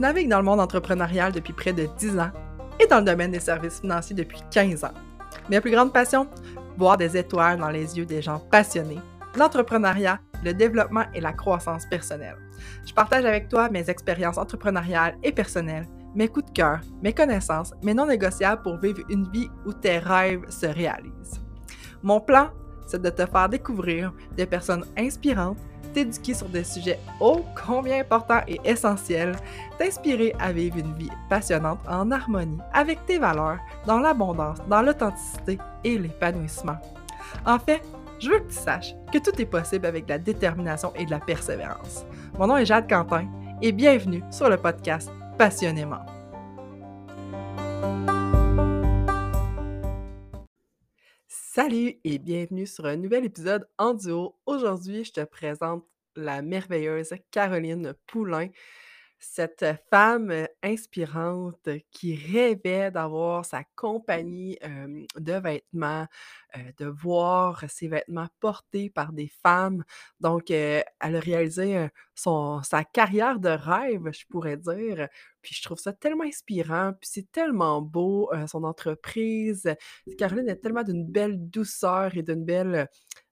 Je navigue dans le monde entrepreneurial depuis près de 10 ans et dans le domaine des services financiers depuis 15 ans. Mes plus grandes passions Voir des étoiles dans les yeux des gens passionnés, l'entrepreneuriat, le développement et la croissance personnelle. Je partage avec toi mes expériences entrepreneuriales et personnelles, mes coups de cœur, mes connaissances, mes non négociables pour vivre une vie où tes rêves se réalisent. Mon plan, c'est de te faire découvrir des personnes inspirantes t'éduquer sur des sujets ô combien importants et essentiels, t'inspirer à vivre une vie passionnante en harmonie avec tes valeurs, dans l'abondance, dans l'authenticité et l'épanouissement. En fait, je veux que tu saches que tout est possible avec de la détermination et de la persévérance. Mon nom est Jade Quentin et bienvenue sur le podcast Passionnément. Salut et bienvenue sur un nouvel épisode en duo. Aujourd'hui, je te présente la merveilleuse Caroline Poulain, cette femme inspirante qui rêvait d'avoir sa compagnie de vêtements, de voir ses vêtements portés par des femmes. Donc, elle a réalisé son, sa carrière de rêve, je pourrais dire. Puis je trouve ça tellement inspirant, puis c'est tellement beau, son entreprise. Caroline est tellement d'une belle douceur et d'une belle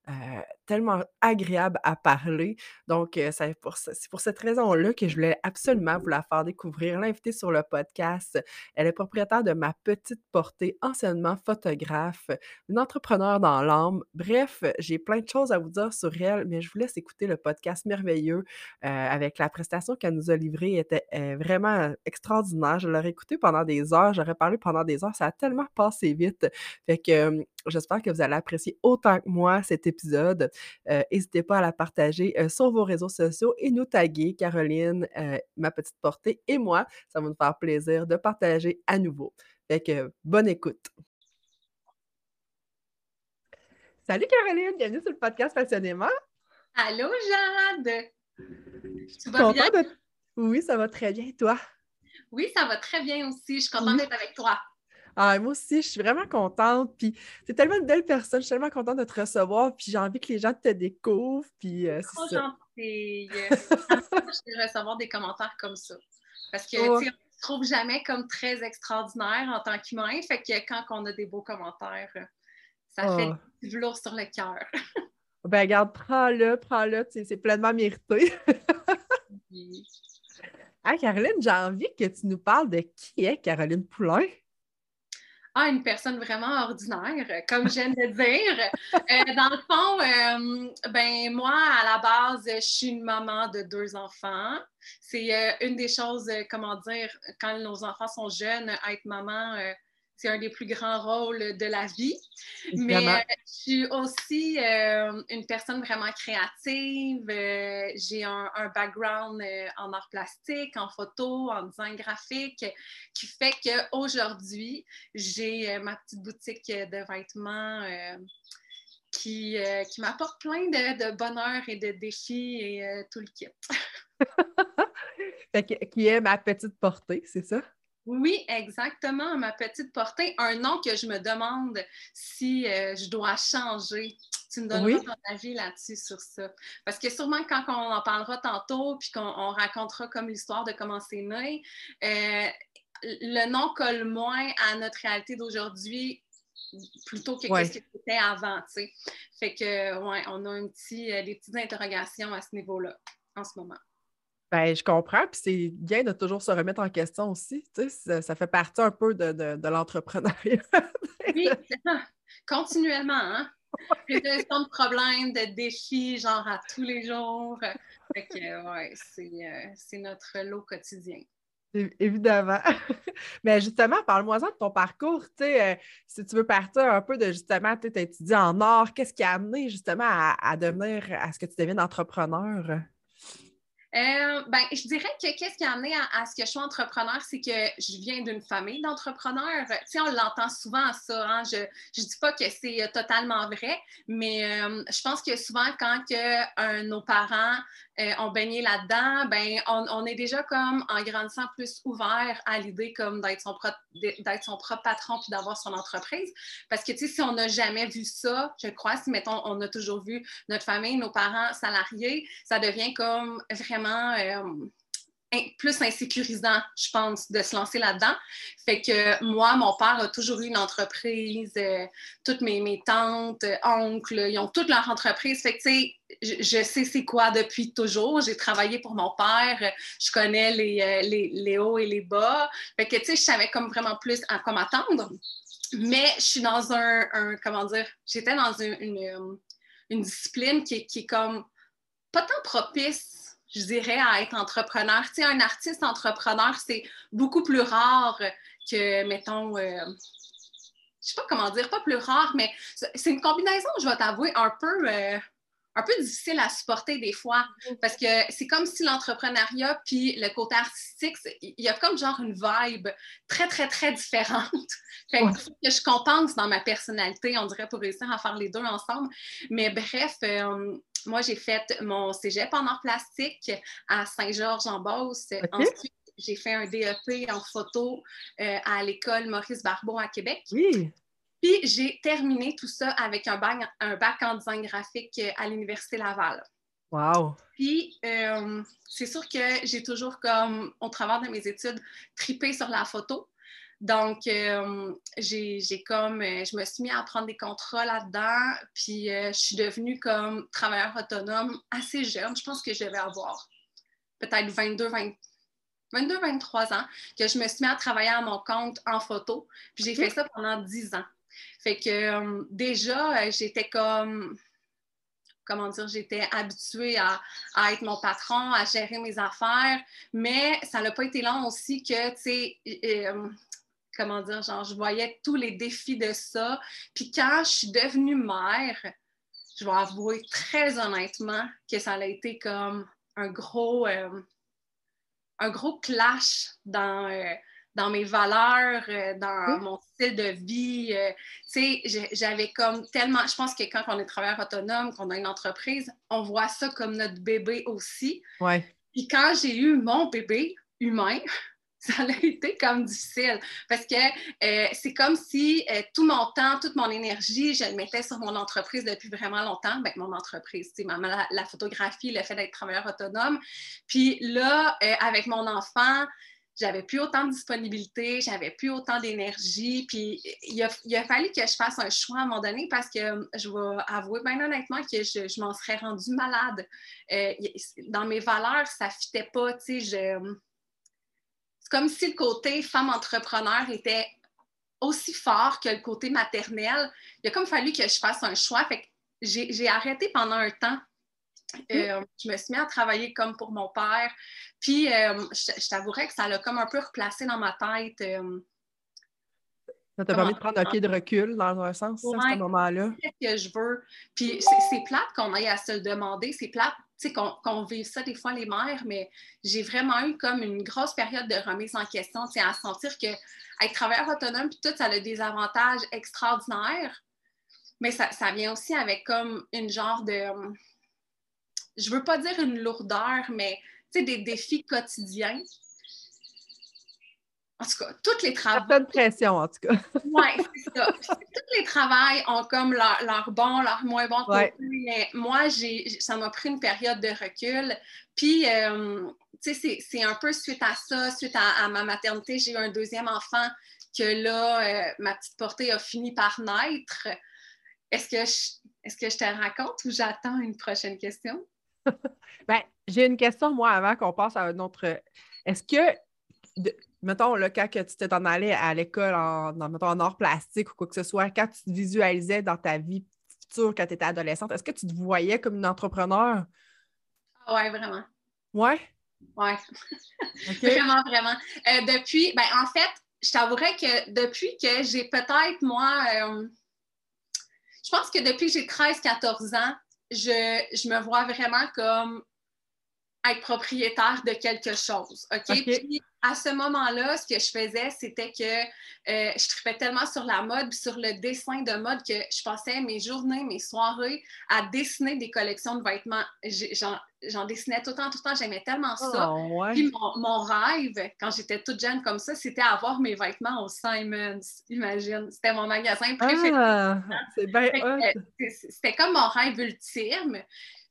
euh, tellement agréable à parler. Donc, euh, c'est pour, cette raison-là que je voulais absolument vous la faire découvrir, l'inviter sur le podcast. Elle est propriétaire de Ma Petite Portée, anciennement photographe, une entrepreneur dans l'âme. Bref, j'ai plein de choses à vous dire sur elle, mais je vous laisse écouter le podcast merveilleux euh, avec la prestation qu'elle nous a livrée. était vraiment extraordinaire. Je l'aurais écouté pendant des heures, j'aurais parlé pendant des heures. Ça a tellement passé vite. Fait que J'espère que vous allez apprécier autant que moi cet épisode. Euh, n'hésitez pas à la partager euh, sur vos réseaux sociaux et nous taguer, Caroline, euh, ma petite portée et moi. Ça va nous faire plaisir de partager à nouveau. Fait que bonne écoute. Salut Caroline, bienvenue sur le podcast Passionnément. Allô Jade! Tu vas bien? Oui, ça va très bien. Toi? Oui, ça va très bien aussi. Je suis contente d'être avec toi. Ah, moi aussi, je suis vraiment contente. Puis, c'est tellement une belle personne. Je suis tellement contente de te recevoir. Puis, j'ai envie que les gens te découvrent. Puis, euh, c'est ça. gentille. je vais recevoir des commentaires comme ça. Parce que, tu sais, on ne se trouve jamais comme très extraordinaire en tant qu'humain. Fait que quand on a des beaux commentaires, ça fait du velours sur le cœur. ben, regarde, prends-le, prends-le. C'est pleinement mérité. Ah, Caroline, j'ai envie que tu nous parles de qui est Caroline Poulain? Une personne vraiment ordinaire, comme j'aime de dire. Euh, dans le fond, euh, ben moi, à la base, je suis une maman de deux enfants. C'est euh, une des choses, comment dire, quand nos enfants sont jeunes, être maman, c'est un des plus grands rôles de la vie. Mais euh, je suis aussi euh, une personne vraiment créative. Euh, j'ai un, background en art plastique, en photo, en design graphique, qui fait qu'aujourd'hui, j'ai ma petite boutique de vêtements qui, qui m'apporte plein de, bonheur et de défis et tout le kit. qui est ma petite portée, c'est ça? Oui, exactement, ma petite portée. Un nom que je me demande si euh, je dois changer. Tu me donneras ton avis là-dessus sur ça. Parce que sûrement quand on en parlera tantôt, puis qu'on racontera comme l'histoire de comment c'est né, euh, le nom colle moins à notre réalité d'aujourd'hui plutôt que ce que c'était avant, tu sais. Fait que, ouais, on a un petit, euh, des petites interrogations à ce niveau-là en ce moment. Ben, je comprends, puis c'est bien de toujours se remettre en question aussi. Tu sais, ça, fait partie un peu de, de, l'entrepreneuriat. oui, continuellement, hein? De problèmes, de défis, genre à tous les jours. Fait que, ouais, euh, c'est notre lot quotidien. Évidemment. Mais justement, parle-moi de ton parcours. Tu sais, euh, si tu veux partir un peu de justement, tu étudié en art, qu'est-ce qui a amené justement à, à, devenir, à ce que tu deviennes entrepreneur? Euh, ben, je dirais que qu'est-ce qui a amené à, ce que je sois entrepreneur, c'est que je viens d'une famille d'entrepreneurs. Tu sais, on l'entend souvent ça. Hein? Je ne dis pas que c'est euh, totalement vrai, mais euh, je pense que souvent, quand nos parents ont baigné là-dedans, ben, on, est déjà comme en grandissant plus ouvert à l'idée comme d'être son, propre patron puis d'avoir son entreprise. Parce que, si on n'a jamais vu ça, je crois, si, mettons, on a toujours vu notre famille, nos parents salariés, ça devient comme vraiment euh, plus insécurisant, je pense, de se lancer là-dedans. Fait que moi, mon père a toujours eu une entreprise, euh, toutes mes, tantes, oncles, ils ont toutes leur entreprise. Fait que, tu sais, je, sais c'est quoi depuis toujours. J'ai travaillé pour mon père, je connais les, euh, les, les, hauts et les bas. Fait que, tu sais, je savais comme vraiment plus à quoi m'attendre. Mais je suis dans un, comment dire, j'étais dans une, une, discipline qui, qui est comme pas tant propice je dirais, à être entrepreneur. Tu sais, un artiste entrepreneur, c'est beaucoup plus rare que, mettons, euh, je sais pas comment dire, pas plus rare, mais c'est une combinaison, je vais t'avouer, un peu. Euh, un peu difficile à supporter des fois parce que c'est comme si l'entrepreneuriat puis le côté artistique, il y a comme genre une vibe très, très, très différente. fait faut que je compense dans ma personnalité, on dirait, pour réussir à faire les deux ensemble. Mais bref, euh, moi, j'ai fait mon cégep en art plastique à Saint-Georges-en-Beauce. Ensuite, j'ai fait un DEP en photo euh, à l'école Maurice Barbeau à Québec. Oui. Puis j'ai terminé tout ça avec un bac, un bac en design graphique à l'Université Laval. Wow! Puis euh, c'est sûr que j'ai toujours, comme au travers de mes études, tripé sur la photo. Donc, euh, j'ai comme, euh, je me suis mis à prendre des contrats là-dedans, puis je suis devenue comme travailleur autonome assez jeune. Je pense que je devais avoir peut-être 22, 22, 23 ans, que je me suis mis à travailler à mon compte en photo. Puis j'ai fait ça pendant 10 ans. Fait que euh, déjà, euh, j'étais comme comment dire, j'étais habituée à, être mon patron, à gérer mes affaires, mais ça n'a pas été long aussi que, tu sais, euh, comment dire, genre, je voyais tous les défis de ça. Puis quand je suis devenue mère, je vais avouer très honnêtement que ça a été comme un gros, un gros clash dans dans mes valeurs, euh, dans mon style de vie. Euh, tu sais, j'avais comme tellement. Je pense que quand on est travailleur autonome, qu'on a une entreprise, on voit ça comme notre bébé aussi. Ouais. Puis quand j'ai eu mon bébé humain, ça a été comme difficile parce que euh, c'est comme si tout mon temps, toute mon énergie, je le mettais sur mon entreprise depuis vraiment longtemps. Ben, mon entreprise, la, la, photographie, le fait d'être travailleur autonome. Puis là, avec mon enfant, j'avais plus autant de disponibilité, j'avais plus autant d'énergie. Puis il a, fallu que je fasse un choix à un moment donné parce que euh, je vais avouer bien honnêtement que je, m'en serais rendue malade. Euh, dans mes valeurs, ça ne fitait pas. Tu sais, c'est comme si le côté femme entrepreneur était aussi fort que le côté maternel. Il a comme fallu que je fasse un choix. Fait que j'ai arrêté pendant un temps euh, je me suis mis à travailler comme pour mon père. Puis, euh, je, t'avouerais que ça l'a comme un peu replacé dans ma tête. Euh, ça t'a permis de prendre un pied de recul dans un sens, à ce moment-là. Qu'est-ce que je veux? Puis, c'est plate qu'on aille à se le demander. C'est plate qu'on qu vive ça des fois, les mères, mais j'ai vraiment eu comme une grosse période de remise en question, à sentir que être travailleur autonome, puis tout, ça a des avantages extraordinaires. Mais ça, ça vient aussi avec comme une genre de je veux pas dire une lourdeur, mais des défis quotidiens. En tout cas, toutes les travaux. Pas de pression, en tout cas. oui, c'est ça. Tous les travails ont comme leur, leur bon, leur moins bon côté, mais moi, ça m'a pris une période de recul. Puis, euh, tu sais, c'est un peu suite à ça, suite à, ma maternité, j'ai eu un deuxième enfant que là, euh, ma petite portée a fini par naître. Est-ce que, est -ce que je te raconte ou j'attends une prochaine question? ben, j'ai une question, moi, avant qu'on passe à notre. Est-ce que, mettons, le quand que tu t'es en allé à l'école en, mettons, en art plastique ou quoi que ce soit, quand tu te visualisais dans ta vie future quand tu étais adolescente, est-ce que tu te voyais comme une entrepreneur? Ah oui, vraiment. Ouais? Oui. vraiment, vraiment. Euh, depuis, ben, en fait, je t'avouerais que depuis que j'ai peut-être, moi, euh, je pense que depuis que j'ai 13-14 ans, je, me vois vraiment comme être propriétaire de quelque chose. OK? Puis à ce moment-là, ce que je faisais, c'était que euh, je tripais tellement sur la mode, sur le dessin de mode que je passais mes journées, mes soirées à dessiner des collections de vêtements j'en dessinais tout le temps, tout le temps. J'aimais tellement ça. Oh, Puis mon, rêve, quand j'étais toute jeune comme ça, c'était avoir mes vêtements au Simons. Imagine, c'était mon magasin préféré. Ah, bien C'était comme mon rêve ultime.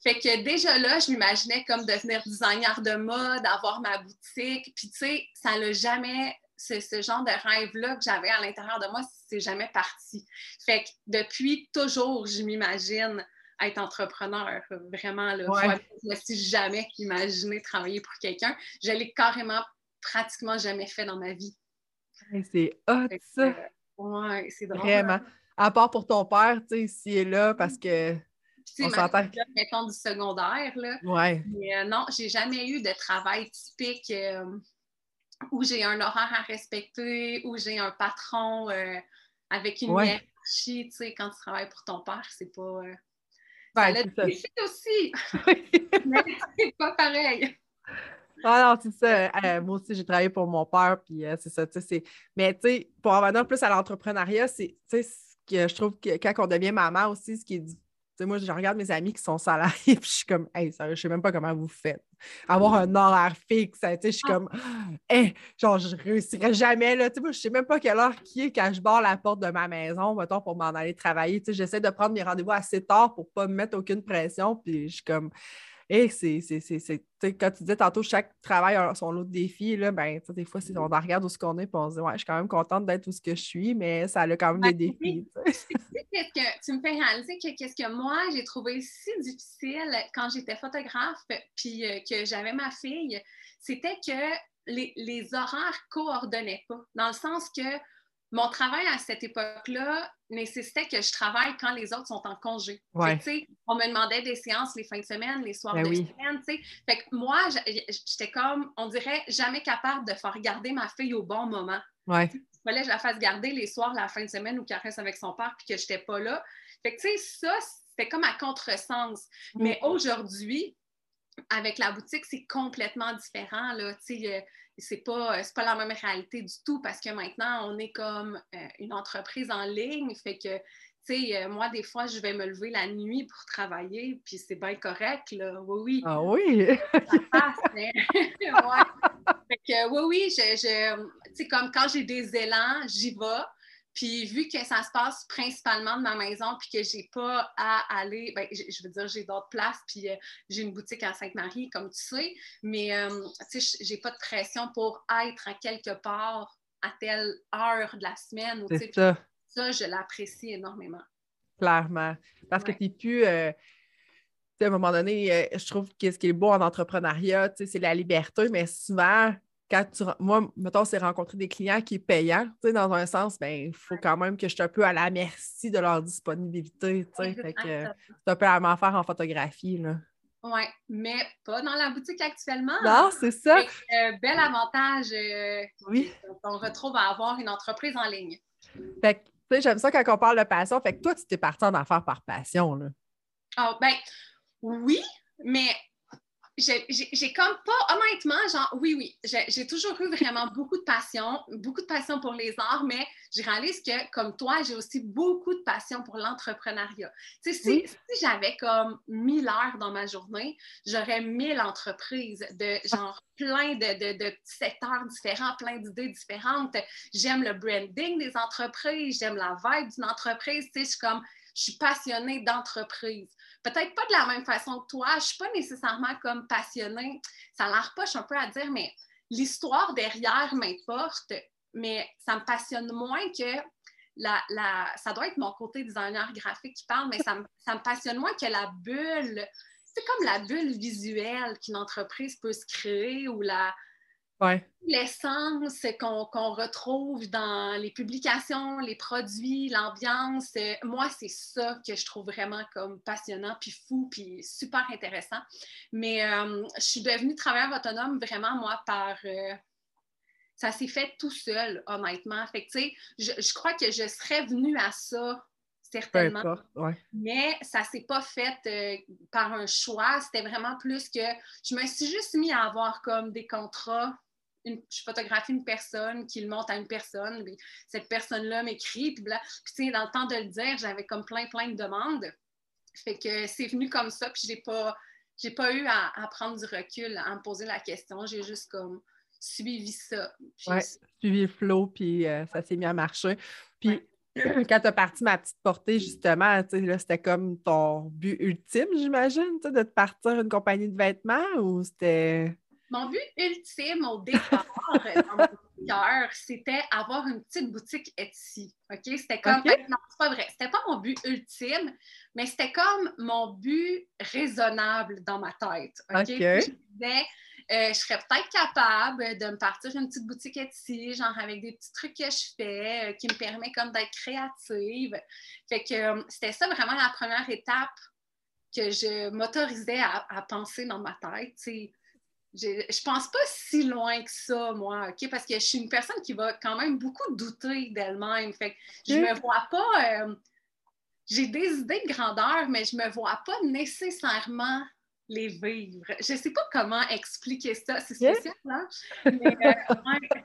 Fait que déjà là, je m'imaginais comme devenir designer de mode, avoir ma boutique. Puis tu sais, ça n'a jamais, ce, ce, genre de rêve-là que j'avais à l'intérieur de moi, c'est jamais parti. Fait que depuis toujours, je m'imagine être entrepreneur. Vraiment, là, Ouais. je me suis jamais imaginé travailler pour quelqu'un. Je l'ai carrément pratiquement jamais fait dans ma vie. C'est hot, ça! euh, ouais, c'est drôle. Vraiment. À part pour ton père, tu sais, ici et là, parce que. Tu sais, mettons, du secondaire, là, Ouais. Mais euh, non, j'ai jamais eu de travail typique euh, où j'ai un horaire à respecter, où j'ai un patron euh, avec une Ouais. hiérarchie. Tu sais, quand tu travailles pour ton père, c'est pas. euh, Ben, ça a aussi, mais c'est pas pareil. Ah non, c'est ça. Euh, moi aussi, j'ai travaillé pour mon père, puis euh, c'est ça, tu sais, c'est... Mais tu sais, pour en venir plus à l'entrepreneuriat, c'est, ce que je trouve que quand on devient maman aussi, ce qui est... moi, je regarde mes amis qui sont salariés, puis je suis comme, hey, sérieux, je sais même pas comment vous faites. Avoir un horaire fixe, je suis Ah. comme, hey, genre, je réussirais jamais, là. Tu sais, moi, je sais même pas quelle heure qui est quand je barre la porte de ma maison, mettons, pour m'en aller travailler. J'essaie de prendre mes rendez-vous assez tard pour pas me mettre aucune pression, puis je suis comme, et c'est, quand tu disais tantôt, chaque travail a son lot de défis, là, ben, des fois, c'est- on en regarde où ce qu'on est, puis on se dit, ouais, je suis quand même contente d'être où ce que je suis, mais ça a quand même Ben, des défis. que tu me fais réaliser que qu'est-ce que moi j'ai trouvé si difficile quand j'étais photographe puis euh, que j'avais ma fille, c'était que les, les horaires coordonnaient pas. Dans le sens que mon travail à cette époque-là nécessitait que je travaille quand les autres sont en congé. Ouais. Fait on me demandait des séances les fins de semaine, les soirs Ben de oui. semaine. Fait que moi, j'étais comme, on dirait, jamais capable de faire garder ma fille au bon moment Ouais, il fallait que je la fasse garder les soirs, la fin de semaine ou qu'elle reste avec son père puis que je n'étais pas là. Fait que, tu sais, ça, c'était comme à contresens. Mm. Mais aujourd'hui, avec la boutique, c'est complètement différent, là. Euh, c'est pas, c'est pas la même réalité du tout parce que maintenant, on est comme euh, une entreprise en ligne. Fait que, tu sais, euh, moi, des fois, je vais me lever la nuit pour travailler, puis c'est bien correct, là. Oui, oui ah oui, ça passe, mais- ouais. Fait que, oui, oui, je, je- tu sais, comme quand j'ai des élans, j'y vais. Puis vu que ça se passe principalement de ma maison, puis que j'ai pas à aller, ben, je veux dire, j'ai d'autres places, puis euh, j'ai une boutique à Sainte-Marie, comme tu sais, mais euh, tu sais, j'ai pas de pression pour être à quelque part à telle heure de la semaine. ou, c'est ça, ça, je l'apprécie énormément. clairement. Parce que tu plus. euh, tu sais, à un moment donné, euh, je trouve que ce qui est beau en entrepreneuriat, c'est la liberté, mais souvent, quand tu. Moi, mettons, c'est rencontrer des clients qui est payant, tu sais, dans un sens, ben, il faut quand même que je sois un peu à la merci de leur disponibilité, tu sais. Fait que euh, c'est un peu la même affaire en photographie, là. Oui, mais pas dans la boutique actuellement. Non, c'est ça. Que, euh, bel avantage euh, Oui. qu'on retrouve à avoir une entreprise en ligne. Fait que, tu sais, j'aime ça quand on parle de passion. Fait que toi, tu t'es parti en affaires par passion, là. Ah, ben, oui, mais j'ai comme pas, honnêtement, genre, oui, oui, j'ai toujours eu vraiment beaucoup de passion, beaucoup de passion pour les arts, mais je réalise que, comme toi, j'ai aussi beaucoup de passion pour l'entrepreneuriat. Tu sais, si, Oui. si j'avais comme 1000 heures dans ma journée, j'aurais 1000 entreprises de genre plein de, de- de secteurs différents, plein d'idées différentes. J'aime le branding des entreprises, j'aime la vibe d'une entreprise. Tu sais, je suis comme, je suis passionnée d'entreprise. Peut-être pas de la même façon que toi, je suis pas nécessairement comme passionnée. Ça l'air poche un peu à dire, mais l'histoire derrière m'importe, mais ça me passionne moins que la, la- ça doit être mon côté designer graphique qui parle, mais ça me, ça me passionne moins que la bulle. C'est comme la bulle visuelle qu'une entreprise peut se créer ou la, Ouais. l'essence qu'on retrouve dans les publications, les produits, l'ambiance. euh, moi, c'est ça que je trouve vraiment comme passionnant, puis fou, puis super intéressant. Mais euh, je suis devenue travailleur autonome vraiment, moi, par... euh, ça s'est fait tout seul, honnêtement. Fait que, tu sais, je, je crois que je serais venue à ça, certainement. importe. Ouais. Mais ça s'est pas fait euh, par un choix. C'était vraiment plus que je me suis juste mis à avoir comme des contrats. Une- je photographie une personne qui le monte à une personne. puis cette personne-là m'écrit. Puis, bla- puis tu sais, dans le temps de le dire, j'avais comme plein, plein de demandes. Fait que c'est venu comme ça. Puis j'ai pas, j'ai pas eu à, à prendre du recul, à me poser la question. J'ai juste comme suivi ça. Puis Ouais. Suivi le flow, puis euh, ça s'est mis à marcher. Puis, Ouais. quand tu as parti ma petite portée, justement, c'était comme ton but ultime, j'imagine, de te partir une compagnie de vêtements ou c'était. Mon but ultime au départ, dans mon cœur, c'était avoir une petite boutique Etsy. OK? C'était comme. Non, c'est pas vrai. C'était pas mon but ultime, mais c'était comme mon but raisonnable dans ma tête. OK? Je disais, euh, je serais peut-être capable de me partir une petite boutique Etsy, genre avec des petits trucs que je fais, euh, qui me permet comme d'être créative. Fait que euh, c'était ça vraiment la première étape que je m'autorisais à, penser dans ma tête. Je pense pas si loin que ça, moi, OK? Parce que je suis une personne qui va quand même beaucoup douter d'elle-même. Fait que je me vois pas. j'ai des idées de grandeur, mais je me vois pas nécessairement les vivre. Je ne sais pas comment expliquer ça, c'est spécial, hein? Mais, euh,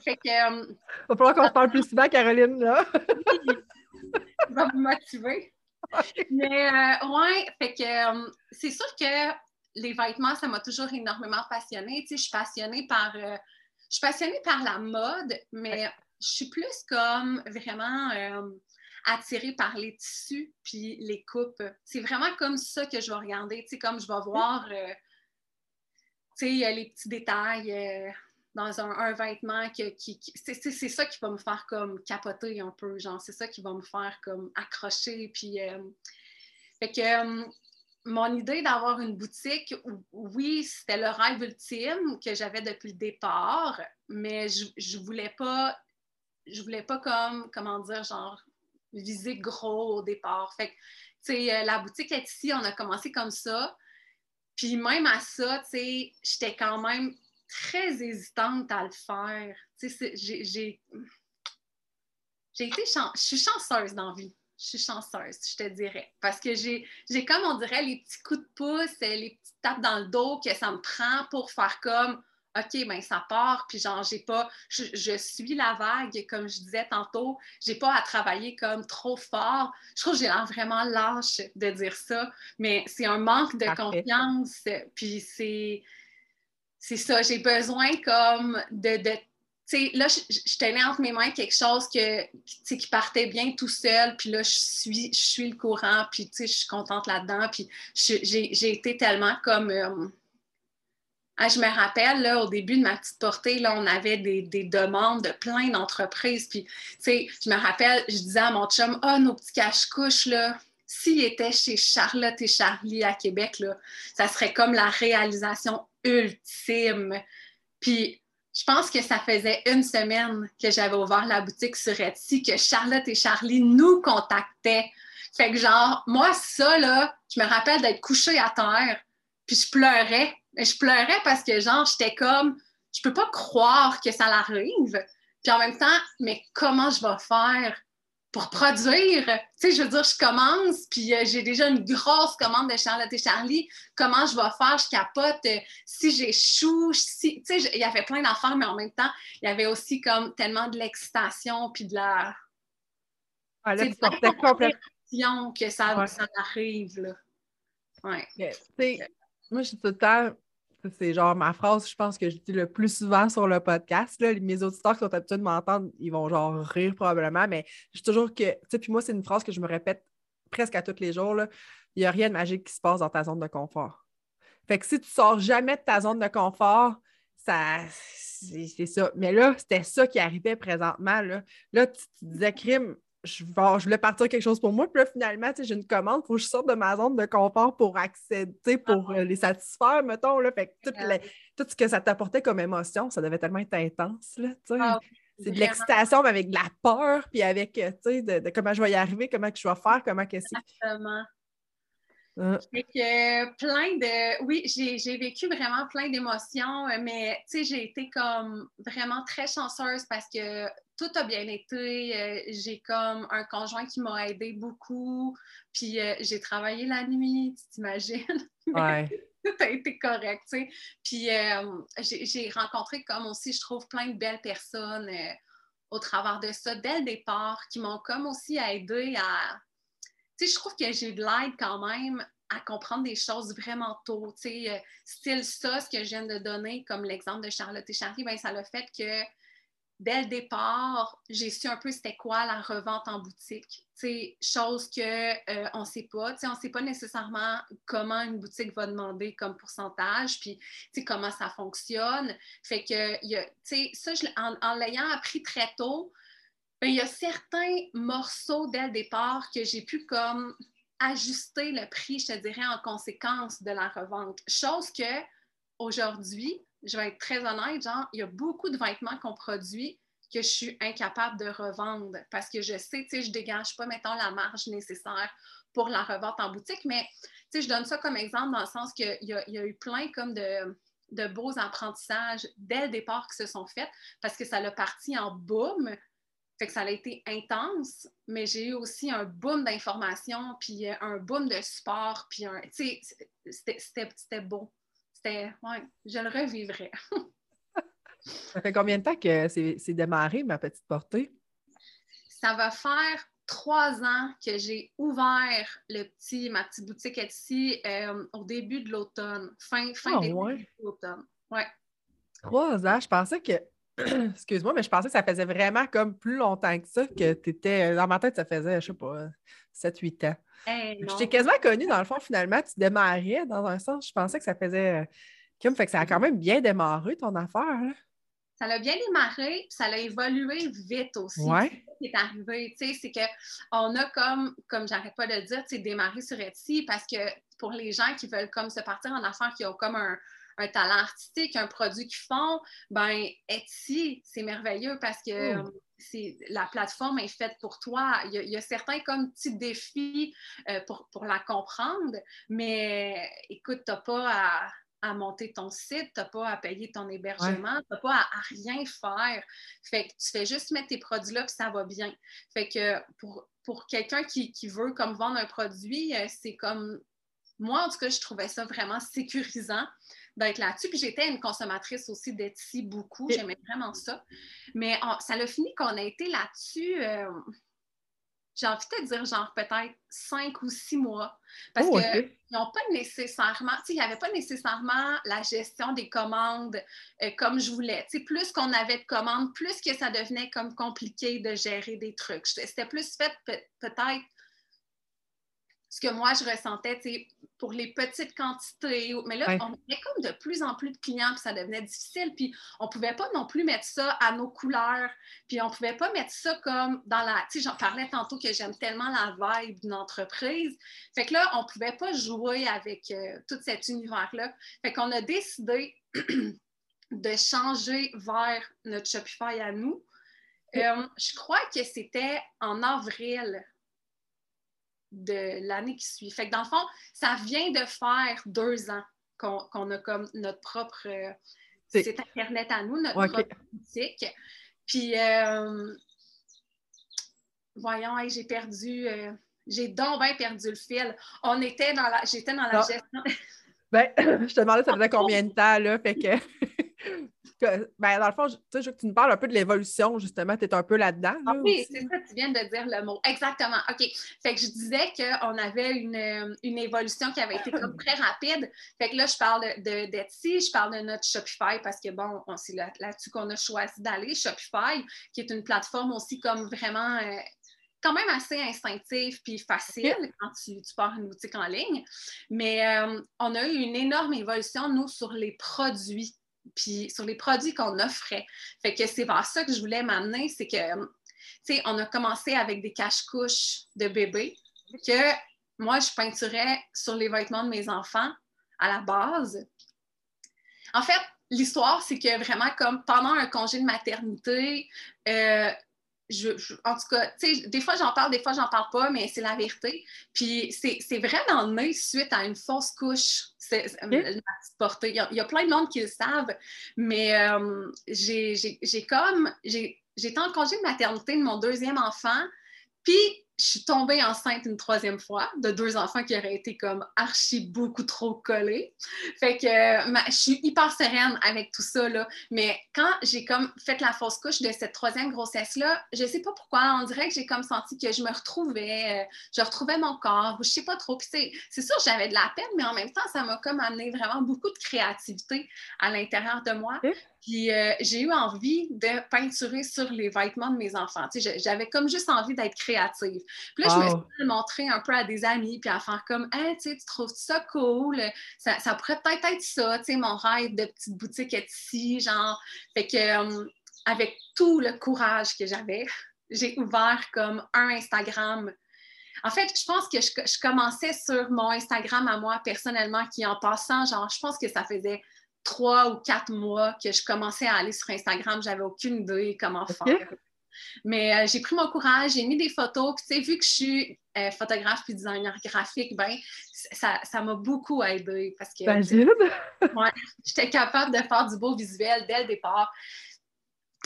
fait que, euh, Il va falloir qu'on se parle plus souvent, Caroline, là. Ça va me motiver. Mais, euh, ouais, fait que c'est sûr que les vêtements, ça m'a toujours énormément passionnée. Tu sais, je suis passionnée par... je suis passionnée par la mode, mais je suis plus comme vraiment attirée par les tissus puis les coupes. C'est vraiment comme ça que je vais regarder, tu sais, comme je vais voir, euh, tu sais, les petits détails euh, dans un, vêtement qui, c'est ça qui va me faire comme capoter un peu, genre, c'est ça qui va me faire comme accrocher, puis euh, fait que mon idée d'avoir une boutique, oui, c'était le rêve ultime que j'avais depuis le départ, mais je, je voulais pas, je voulais pas comme, comment dire, genre, viser gros au départ. Fait que, tu sais, euh, la boutique est ici, on a commencé comme ça. Puis même à ça, tu sais, j'étais quand même très hésitante à le faire. Tu sais, j'ai... Je suis chanceuse dans la vie. Je suis chanceuse, je te dirais. Parce que j'ai, comme, on dirait, les petits coups de pouce, les petites tapes dans le dos que ça me prend pour faire comme OK, ben ça part, puis genre, j'ai pas, je, suis la vague, comme je disais tantôt, j'ai pas à travailler comme trop fort. Je trouve que j'ai l'air vraiment lâche de dire ça, mais c'est un manque de confiance, puis c'est, c'est ça, j'ai besoin comme de, de là, je, tenais entre mes mains quelque chose que, qui partait bien tout seul, puis là, je suis, je suis le courant, puis je suis contente là-dedans, puis j'ai été tellement comme... Euh, ah, je me rappelle, là, au début de ma petite portée, là, on avait des, demandes de plein d'entreprises. Puis, je me rappelle, je disais à mon chum, ah, nos petits cache-couches, là, s'ils étaient chez Charlotte et Charlie à Québec, là, ça serait comme la réalisation ultime. Puis, je pense que ça faisait une semaine que j'avais ouvert la boutique sur Etsy, que Charlotte et Charlie nous contactaient. Fait que, genre, moi, ça, là, je me rappelle d'être couchée à terre, puis je pleurais mais je pleurais parce que, genre, j'étais comme, je peux pas croire que ça l'arrive. Puis en même temps, mais comment je vais faire? Pour produire? Tu sais, je veux dire, je commence, puis euh, j'ai déjà une grosse commande de Charlotte et Charlie. Comment je vais faire? Je capote. Euh, si j'échoue, si... tu sais, il y avait plein d'affaires, mais en même temps, il y avait aussi comme tellement de l'excitation, puis de la. Ah, là, complètement. que ça, ça arrive, là. Ouais. Moi, je suis tout le temps, c'est genre ma phrase, je pense que je dis le plus souvent sur le podcast. Là. Mes auditeurs qui sont habitués de m'entendre, ils vont genre rire probablement, mais je toujours que, tu sais, puis moi, c'est une phrase que je me répète presque à tous les jours. Là. Il n'y a rien de magique qui se passe dans ta zone de confort. Fait que si tu sors jamais de ta zone de confort, ça, c'est ça. Mais là, c'était ça qui arrivait présentement. Là, là tu, tu disais, crime, je, voulais partir quelque chose pour moi. Puis là, finalement, j'ai une commande, il faut que je sorte de ma zone de confort pour accéder, pour ah. euh, les satisfaire, mettons. Là. Fait que tout, ce que ça t'apportait comme émotion, ça devait tellement être intense. Là, ah c'est de l'excitation, mais avec de la peur, puis avec, euh, tu sais, de, comment je vais y arriver, comment que je vais faire, comment que c'est. Exactement. Que plein de. Oui, j'ai vécu vraiment plein d'émotions, mais tu sais, j'ai été comme vraiment très chanceuse parce que tout a bien été. Euh, j'ai comme un conjoint qui m'a aidé beaucoup. Puis euh, j'ai travaillé la nuit, tu t'imagines? Ouais. tout a été correct, tu sais. Puis euh, j'ai rencontré comme aussi, je trouve, plein de belles personnes au travers de ça dès le départ qui m'ont comme aussi aidé à. Je trouve que j'ai de l'aide quand même à comprendre des choses vraiment tôt. Tu sais, style ça, ce que je viens de donner, comme l'exemple de Charlotte et Charlie, ben, ça le fait que dès le départ, j'ai su un peu c'était quoi la revente en boutique. C'est chose qu'on euh, on ne sait pas. on ne sait pas nécessairement comment une boutique va demander comme pourcentage, puis comment ça fonctionne. Fait que, ça, en, en l'ayant appris très tôt, il y a certains morceaux dès le départ que j'ai pu comme ajuster le prix, je te dirais, en conséquence de la revente. Chose que aujourd'hui, je vais être très honnête, genre, il y a beaucoup de vêtements qu'on produit que je suis incapable de revendre parce que je sais, tu sais, je dégage pas, mettons, la marge nécessaire pour la revente en boutique, mais tu sais, je donne ça comme exemple dans le sens qu'il y, y, a eu plein comme de, de beaux apprentissages dès le départ qui se sont faits parce que ça l'a parti en boom fait que ça a été intense, mais j'ai eu aussi un boom d'informations, puis euh, un boom de sport, puis un, tu sais, c'était beau. C'était, ouais, je le revivrais. ça fait combien de temps que c'est démarré, ma petite portée? Ça va faire trois ans que j'ai ouvert le petit, ma petite boutique Etsy euh, au début de l'automne, fin, fin ah, de l'automne. Ouais. Trois ans, je pensais que Excuse-moi, mais je pensais que ça faisait vraiment comme plus longtemps que ça, que tu étais. Dans ma tête, ça faisait, je sais pas, 7-8 ans. je t'ai quasiment connue, dans le fond, finalement, tu démarrais dans un sens. Je pensais que ça faisait. Comme fait que ça a quand même bien démarré ton affaire. Ça a bien démarré, puis ça a évolué vite aussi. Ouais. Ce qui est arrivé, tu sais, c'est qu'on a comme, comme j'arrête pas de le dire, tu sais, démarré sur Etsy parce que pour les gens qui veulent comme se partir en affaires, qui ont comme un, un talent artistique, un produit qu'ils font, ben Etsy, c'est merveilleux parce que oh. c'est, la plateforme est faite pour toi. Il y a, certains comme petits défis euh, pour, pour, la comprendre, mais écoute, tu n'as pas à, à, monter ton site, tu n'as pas à payer ton hébergement, tu n'as pas à, rien faire. Fait que tu fais juste mettre tes produits là, puis ça va bien. Fait que pour, pour quelqu'un qui, qui, veut comme vendre un produit, euh, c'est comme moi, en tout cas, je trouvais ça vraiment sécurisant d'être là-dessus. Puis j'étais une consommatrice aussi d'Etsy beaucoup. J'aimais vraiment ça. Mais ça l'a fini qu'on a été là-dessus. Euh, j'ai envie de te dire, genre peut-être cinq ou six mois. Parce oh, qu'ils n'ont pas nécessairement, tu sais, il n'y avait pas nécessairement la gestion des commandes euh, comme je voulais. Tu sais, plus qu'on avait de commandes, plus que ça devenait comme compliqué de gérer des trucs. C'était plus fait peut-être ce que moi je ressentais, tu sais, pour les petites quantités. Mais là, on avait comme de plus en plus de clients, puis ça devenait difficile. Puis on ne pouvait pas non plus mettre ça à nos couleurs. Puis on ne pouvait pas mettre ça comme dans la. Tu sais, j'en parlais tantôt que j'aime tellement la vibe d'une entreprise. Fait que là, on ne pouvait pas jouer avec euh, tout cet univers-là. Fait qu'on a décidé de changer vers notre Shopify à nous. Euh, je crois que c'était en avril de l'année qui suit. Fait que dans le fond, ça vient de faire deux ans qu'on a comme notre propre euh, site Internet à nous, notre propre boutique. Puis, euh, voyons, j'ai perdu, euh, j'ai donc bien perdu le fil. On était dans la, j'étais dans la gestion. ben, je te demandais ça faisait combien de temps, là, fait que ben, dans le fond, je, veux que tu nous parles un peu de l'évolution, justement, tu es un peu là-dedans. Ah oui, c'est ça, tu viens de dire le mot. Exactement. OK. Fait que je disais qu'on avait une, une, évolution qui avait été comme très rapide. Fait que là, je parle d'Etsy, je parle de notre Shopify parce que, bon, c'est là-dessus qu'on a choisi d'aller. Shopify, qui est une plateforme aussi comme vraiment. Euh, quand même assez instinctive puis facile quand tu, tu, pars une boutique en ligne. Mais euh, on a eu une énorme évolution, nous, sur les produits puis sur les produits qu'on offrait. Fait que c'est vers ça que je voulais m'amener, c'est que, tu sais, on a commencé avec des cache-couches de bébé que moi, je peinturais sur les vêtements de mes enfants à la base. En fait, l'histoire, c'est que vraiment, comme pendant un congé de maternité, euh, en tout cas, des fois j'en parle, des fois j'en parle pas, mais c'est la vérité. Puis c'est vraiment né suite à une fausse couche, c'est. Il y, a, plein de monde qui le savent, mais euh, j'ai comme, j'étais en congé de maternité de mon deuxième enfant, puis je suis tombée enceinte une troisième fois de deux enfants qui auraient été comme archi beaucoup trop collés. Fait que je suis hyper sereine avec tout ça, là. Mais quand j'ai comme fait la fausse couche de cette troisième grossesse-là, je sais pas pourquoi, on dirait que j'ai comme senti que je me retrouvais, euh, je retrouvais mon corps, ou je sais pas trop. C'est sûr, j'avais de la peine, mais en même temps, ça m'a comme amené vraiment beaucoup de créativité à l'intérieur de moi. Puis euh, j'ai eu envie de peinturer sur les vêtements de mes enfants. j'avais comme juste envie d'être créative. Puis là, je me suis montré un peu à des amis, puis à faire comme, hey, tu trouves ça cool? Ça, pourrait peut-être être ça, tu sais, mon rêve de petite boutique ici, genre. Fait que, euh, avec tout le courage que j'avais, j'ai ouvert comme un Instagram en fait, je pense que je, commençais sur mon Instagram à moi personnellement, qui en passant, genre, je pense que ça faisait trois ou quatre mois que je commençais à aller sur Instagram. J'avais aucune idée comment faire. Mais euh, j'ai pris mon courage, j'ai mis des photos. Puis, tu sais, vu que je suis euh, photographe puis designer graphique, ben, ça m'a beaucoup aidé parce que ouais, j'étais capable de faire du beau visuel dès le départ.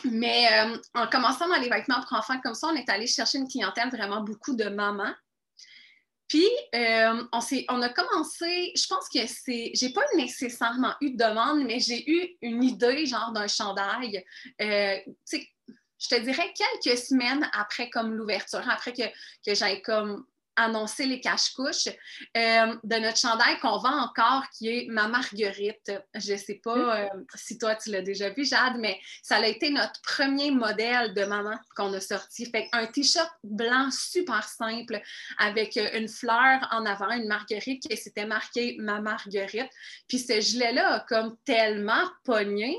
Mais euh, en commençant dans les vêtements pour enfants comme ça, on est allé chercher une clientèle vraiment beaucoup de mamans. Puis, euh, on, on, a commencé, je pense que c'est, j'ai pas nécessairement eu de demande, mais j'ai eu une idée, genre d'un chandail. Euh, je te dirais quelques semaines après comme l'ouverture, après que, que j'aille comme annoncer les cache-couches euh, de notre chandail qu'on vend encore, qui est ma Marguerite. Je ne sais pas euh, si toi tu l'as déjà vu, Jade, mais ça a été notre premier modèle de maman qu'on a sorti. Fait un t-shirt blanc super simple avec euh, une fleur en avant, une Marguerite qui s'était marqué ma Marguerite. Puis ce gilet-là a comme tellement pogné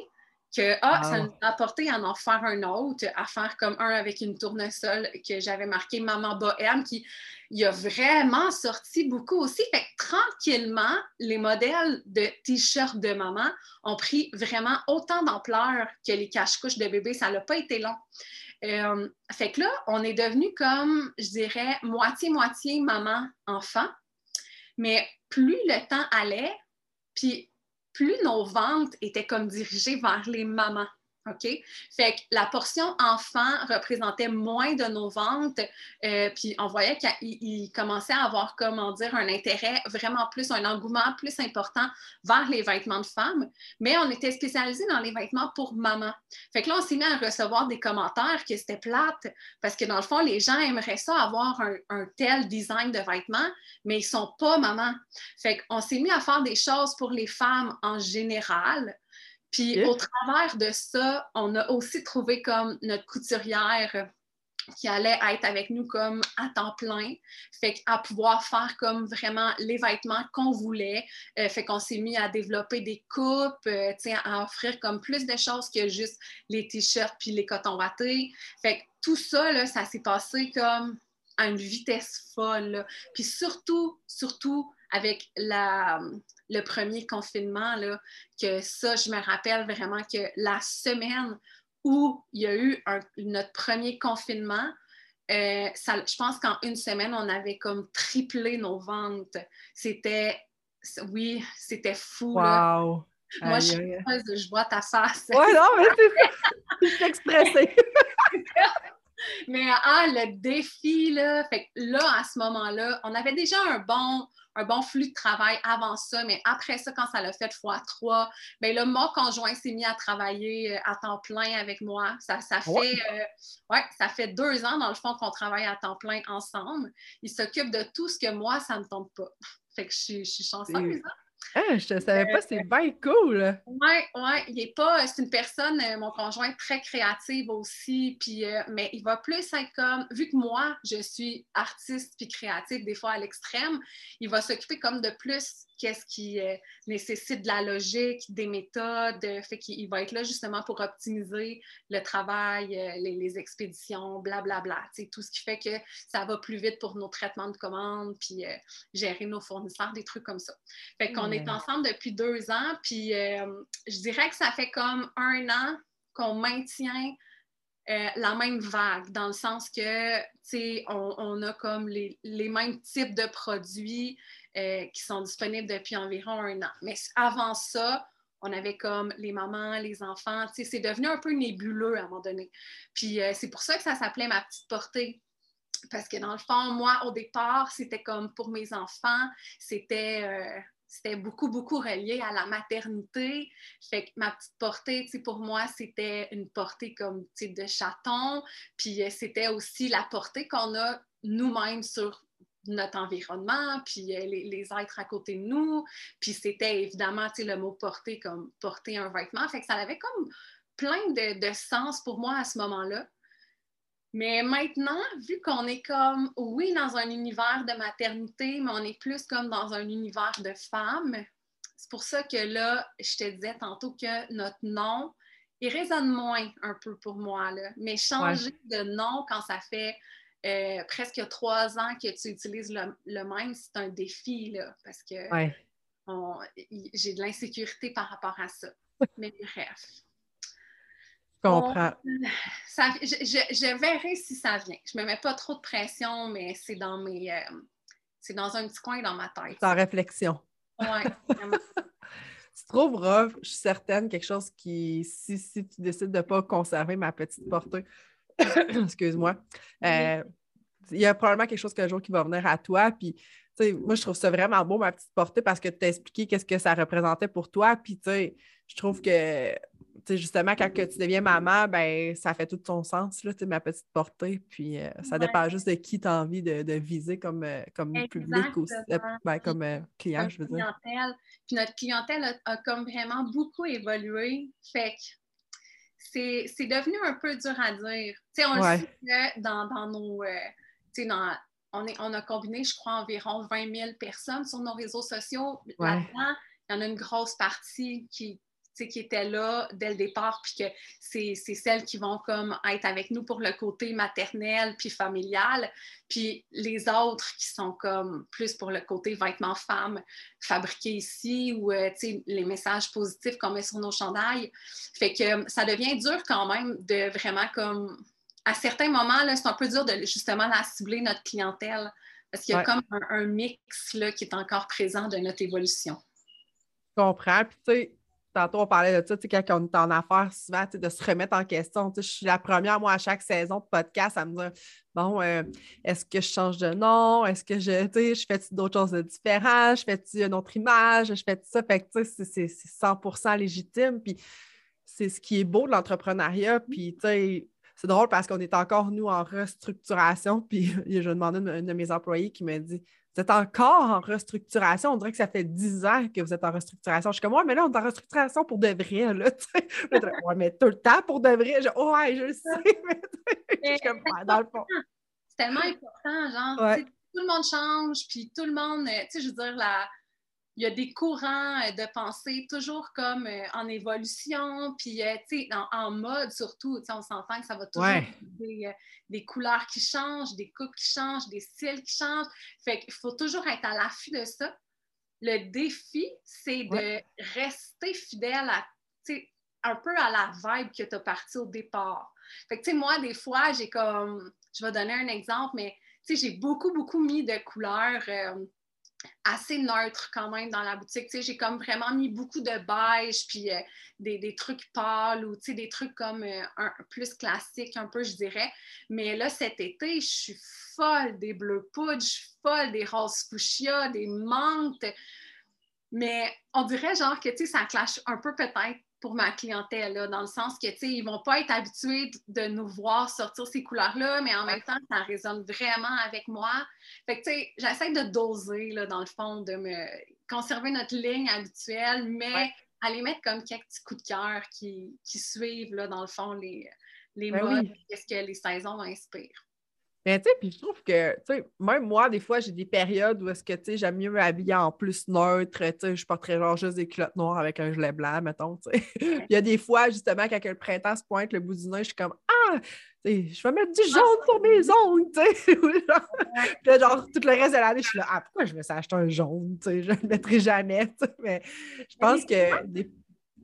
que ah, ça nous a apporté à en faire un autre, à faire comme un avec une tournesol que j'avais marqué Maman Bohème, qui il a vraiment sorti beaucoup aussi. Fait que tranquillement, les modèles de t-shirts de maman ont pris vraiment autant d'ampleur que les cache-couches de bébé. Ça n'a pas été long. Euh, fait que là, on est devenu comme, je dirais, moitié-moitié maman-enfant. Mais plus le temps allait, puis plus nos ventes étaient comme dirigées vers les mamans. OK? Fait que la portion enfant représentait moins de nos ventes, euh, puis on voyait qu'il commençait à avoir, comment dire, un intérêt vraiment plus, un engouement plus important vers les vêtements de femmes, mais on était spécialisé dans les vêtements pour maman. Fait que là, on s'est mis à recevoir des commentaires que c'était plate, parce que dans le fond, les gens aimeraient ça, avoir un, tel design de vêtements, mais ils sont pas maman. Fait qu'on s'est mis à faire des choses pour les femmes en général, puis au travers de ça, on a aussi trouvé comme notre couturière qui allait être avec nous comme à temps plein, fait à pouvoir faire comme vraiment les vêtements qu'on voulait, euh, fait qu'on s'est mis à développer des coupes, euh, à offrir comme plus de choses que juste les t-shirts puis les cotons wattés. Fait que tout ça, là, ça s'est passé comme à une vitesse folle. Puis surtout, surtout avec la, le premier confinement, là, que ça, je me rappelle vraiment que la semaine où il y a eu notre premier confinement, euh, je pense qu'en une semaine, on avait comme triplé nos ventes. C'était, oui, c'était fou. Wow! Moi, je, je vois ta face. Ouais, non, mais c'est ça. expressée. mais ah, le défi, là, fait là, à ce moment-là, on avait déjà un bon, un bon flux de travail avant ça, mais après ça, quand ça l'a fait fois trois, bien là, mon conjoint s'est mis à travailler euh, à temps plein avec moi. Ça, ça fait, euh, ouais. ça fait deux ans, dans le fond, qu'on travaille à temps plein ensemble. Il s'occupe de tout ce que moi, ça ne me tombe pas. Fait que je suis, je suis chanceuse. Hein? Ah, je ne savais pas, c'est bien cool. Oui, oui, il est pas, c'est une personne, euh, mon conjoint, très créative aussi, puis, euh, mais il va plus être comme, vu que moi, je suis artiste puis créative, des fois à l'extrême, il va s'occuper comme de plus qu'est-ce qui euh, nécessite de la logique, des méthodes, fait qu'il va être là justement pour optimiser le travail, les, expéditions, blablabla, bla, bla, tout ce qui fait que ça va plus vite pour nos traitements de commandes, puis gérer nos fournisseurs, des trucs comme ça. Fait qu'on est ensemble depuis deux ans, puis euh, je dirais que ça fait comme un an qu'on maintient euh, la même vague, dans le sens que, tu sais, on, a comme les, mêmes types de produits euh, qui sont disponibles depuis environ un an. Mais avant ça, on avait comme les mamans, les enfants, c'est devenu un peu nébuleux à un moment donné. Puis c'est pour ça que ça s'appelait ma petite portée. Parce que dans le fond, moi, au départ, c'était comme pour mes enfants, c'était c'était beaucoup, beaucoup relié à la maternité. Fait que ma petite portée, pour moi, c'était une portée comme, de chaton. Puis euh, c'était aussi la portée qu'on a nous-mêmes sur notre environnement, puis les, êtres à côté de nous. Puis c'était évidemment, tu sais, le mot porter comme porter un vêtement. Fait que ça avait comme plein de, de sens pour moi à ce moment-là. Mais maintenant, vu qu'on est comme, oui, dans un univers de maternité, mais on est plus comme dans un univers de femmes, c'est pour ça que là, je te disais tantôt que notre nom, il résonne moins un peu pour moi. Là. Mais changer de nom quand ça fait euh, presque trois ans que tu utilises le, même, c'est un défi, là, parce que j'ai de l'insécurité par rapport à ça. Mais bref. Je comprends. je, verrai si ça vient. Je ne me mets pas trop de pression, mais c'est dans mes. Euh, c'est dans un petit coin dans ma tête. En réflexion. Oui, tu trouves rough, je suis certaine, quelque chose qui, si, tu décides de ne pas conserver ma petite portée, excuse-moi, euh, il y a probablement quelque chose qu'un jour qui va venir à toi. Puis, moi, je trouve ça vraiment beau, ma petite portée, parce que tu as expliqué qu'est-ce que ça représentait pour toi. Puis, tu sais, je trouve que justement, quand que tu deviens maman, ben, ça fait tout ton sens, là, ma petite portée. Puis euh, ça dépend juste de qui tu as envie de, viser comme, euh, comme public ou ben, comme client, je veux dire. Puis notre clientèle a, comme vraiment beaucoup évolué. Fait que c'est devenu un peu dur à dire. on le sait que dans, nos. on, est, on a combiné, je crois, environ 20 000 personnes sur nos réseaux sociaux. Là-dedans, il y en a une grosse partie qui, qui étaient là dès le départ, puis que c'est celles qui vont comme être avec nous pour le côté maternel puis familial, puis les autres qui sont comme plus pour le côté vêtements femmes fabriqués ici ou euh, les messages positifs qu'on met sur nos chandails. Fait que ça devient dur quand même de vraiment comme à certains moments, c'est un peu dur de justement la cibler notre clientèle parce qu'il y a comme un, un, mix là, qui est encore présent de notre évolution. Je comprends. Puis, tu sais, tantôt, on parlait de ça, quand on est en affaires, souvent, de se remettre en question. Je suis la première, moi, à chaque saison de podcast, à me dire bon, euh, est-ce que je change de nom? Est-ce que je, je fais d'autres choses de différentes? Je fais une autre image? Je fais ça? Fait que, c'est 100% légitime. Puis, c'est ce qui est beau de l'entrepreneuriat. Puis, tu sais, c'est drôle parce qu'on est encore, nous, en restructuration. Puis, je demandé à une de mes employés qui m'a dit vous êtes encore en restructuration. On dirait que ça fait 10 ans que vous êtes en restructuration. Je suis comme, ouais, mais là, on est en restructuration pour de vrai. Là, ouais, mais tout le temps pour de vrai. Je, ouais, je le sais. Mais, je suis comme, dans le fond. C'est tellement important. Genre, tout le monde change, puis tout le monde, euh, tu sais, je veux dire, la, il y a des courants euh, de pensée toujours comme euh, en évolution, puis euh, tu sais, en, mode surtout, on s'entend que ça va toujours des, des, couleurs qui changent, des coupes qui changent, des styles qui changent. Fait qu'il faut toujours être à l'affût de ça. Le défi, c'est de rester fidèle à, un peu à la vibe que tu as parti au départ. Fait que, tu sais, moi, des fois, j'ai comme, je vais donner un exemple, mais tu sais, j'ai beaucoup, beaucoup mis de couleurs assez neutre quand même dans la boutique. j'ai comme vraiment mis beaucoup de beige, puis euh, des, trucs pâles ou des trucs comme euh, un, plus classiques un peu, je dirais. Mais là, cet été, je suis folle des bleus poudres, je suis folle des roses fuchsia, des menthes. Mais on dirait genre que ça clash un peu peut-être pour ma clientèle, là, dans le sens que, tu sais, ils vont pas être habitués de nous voir sortir ces couleurs-là, mais en même temps, ça résonne vraiment avec moi. Fait que, tu sais, j'essaie de doser, là, dans le fond, de me conserver notre ligne habituelle, mais aller mettre comme quelques petits coups de cœur qui, suivent, là, dans le fond, les, les ben modes, qu'est-ce que les saisons inspirent. Mais tu sais, puis je trouve que, tu sais, même moi, des fois, j'ai des périodes où est-ce que, tu sais, j'aime mieux m'habiller en plus neutre, tu sais, je porterais genre juste des culottes noires avec un gilet blanc, mettons, tu sais. Il y a des fois, justement, quand le printemps se pointe, le bout du nez, je suis comme, ah, tu sais, je vais mettre du ah, jaune sur mes ongles, tu sais. puis là, genre, tout le reste de l'année, je suis là, ah, pourquoi je me suis acheté un jaune, tu sais, je ne le mettrai jamais, tu sais. Mais je pense que des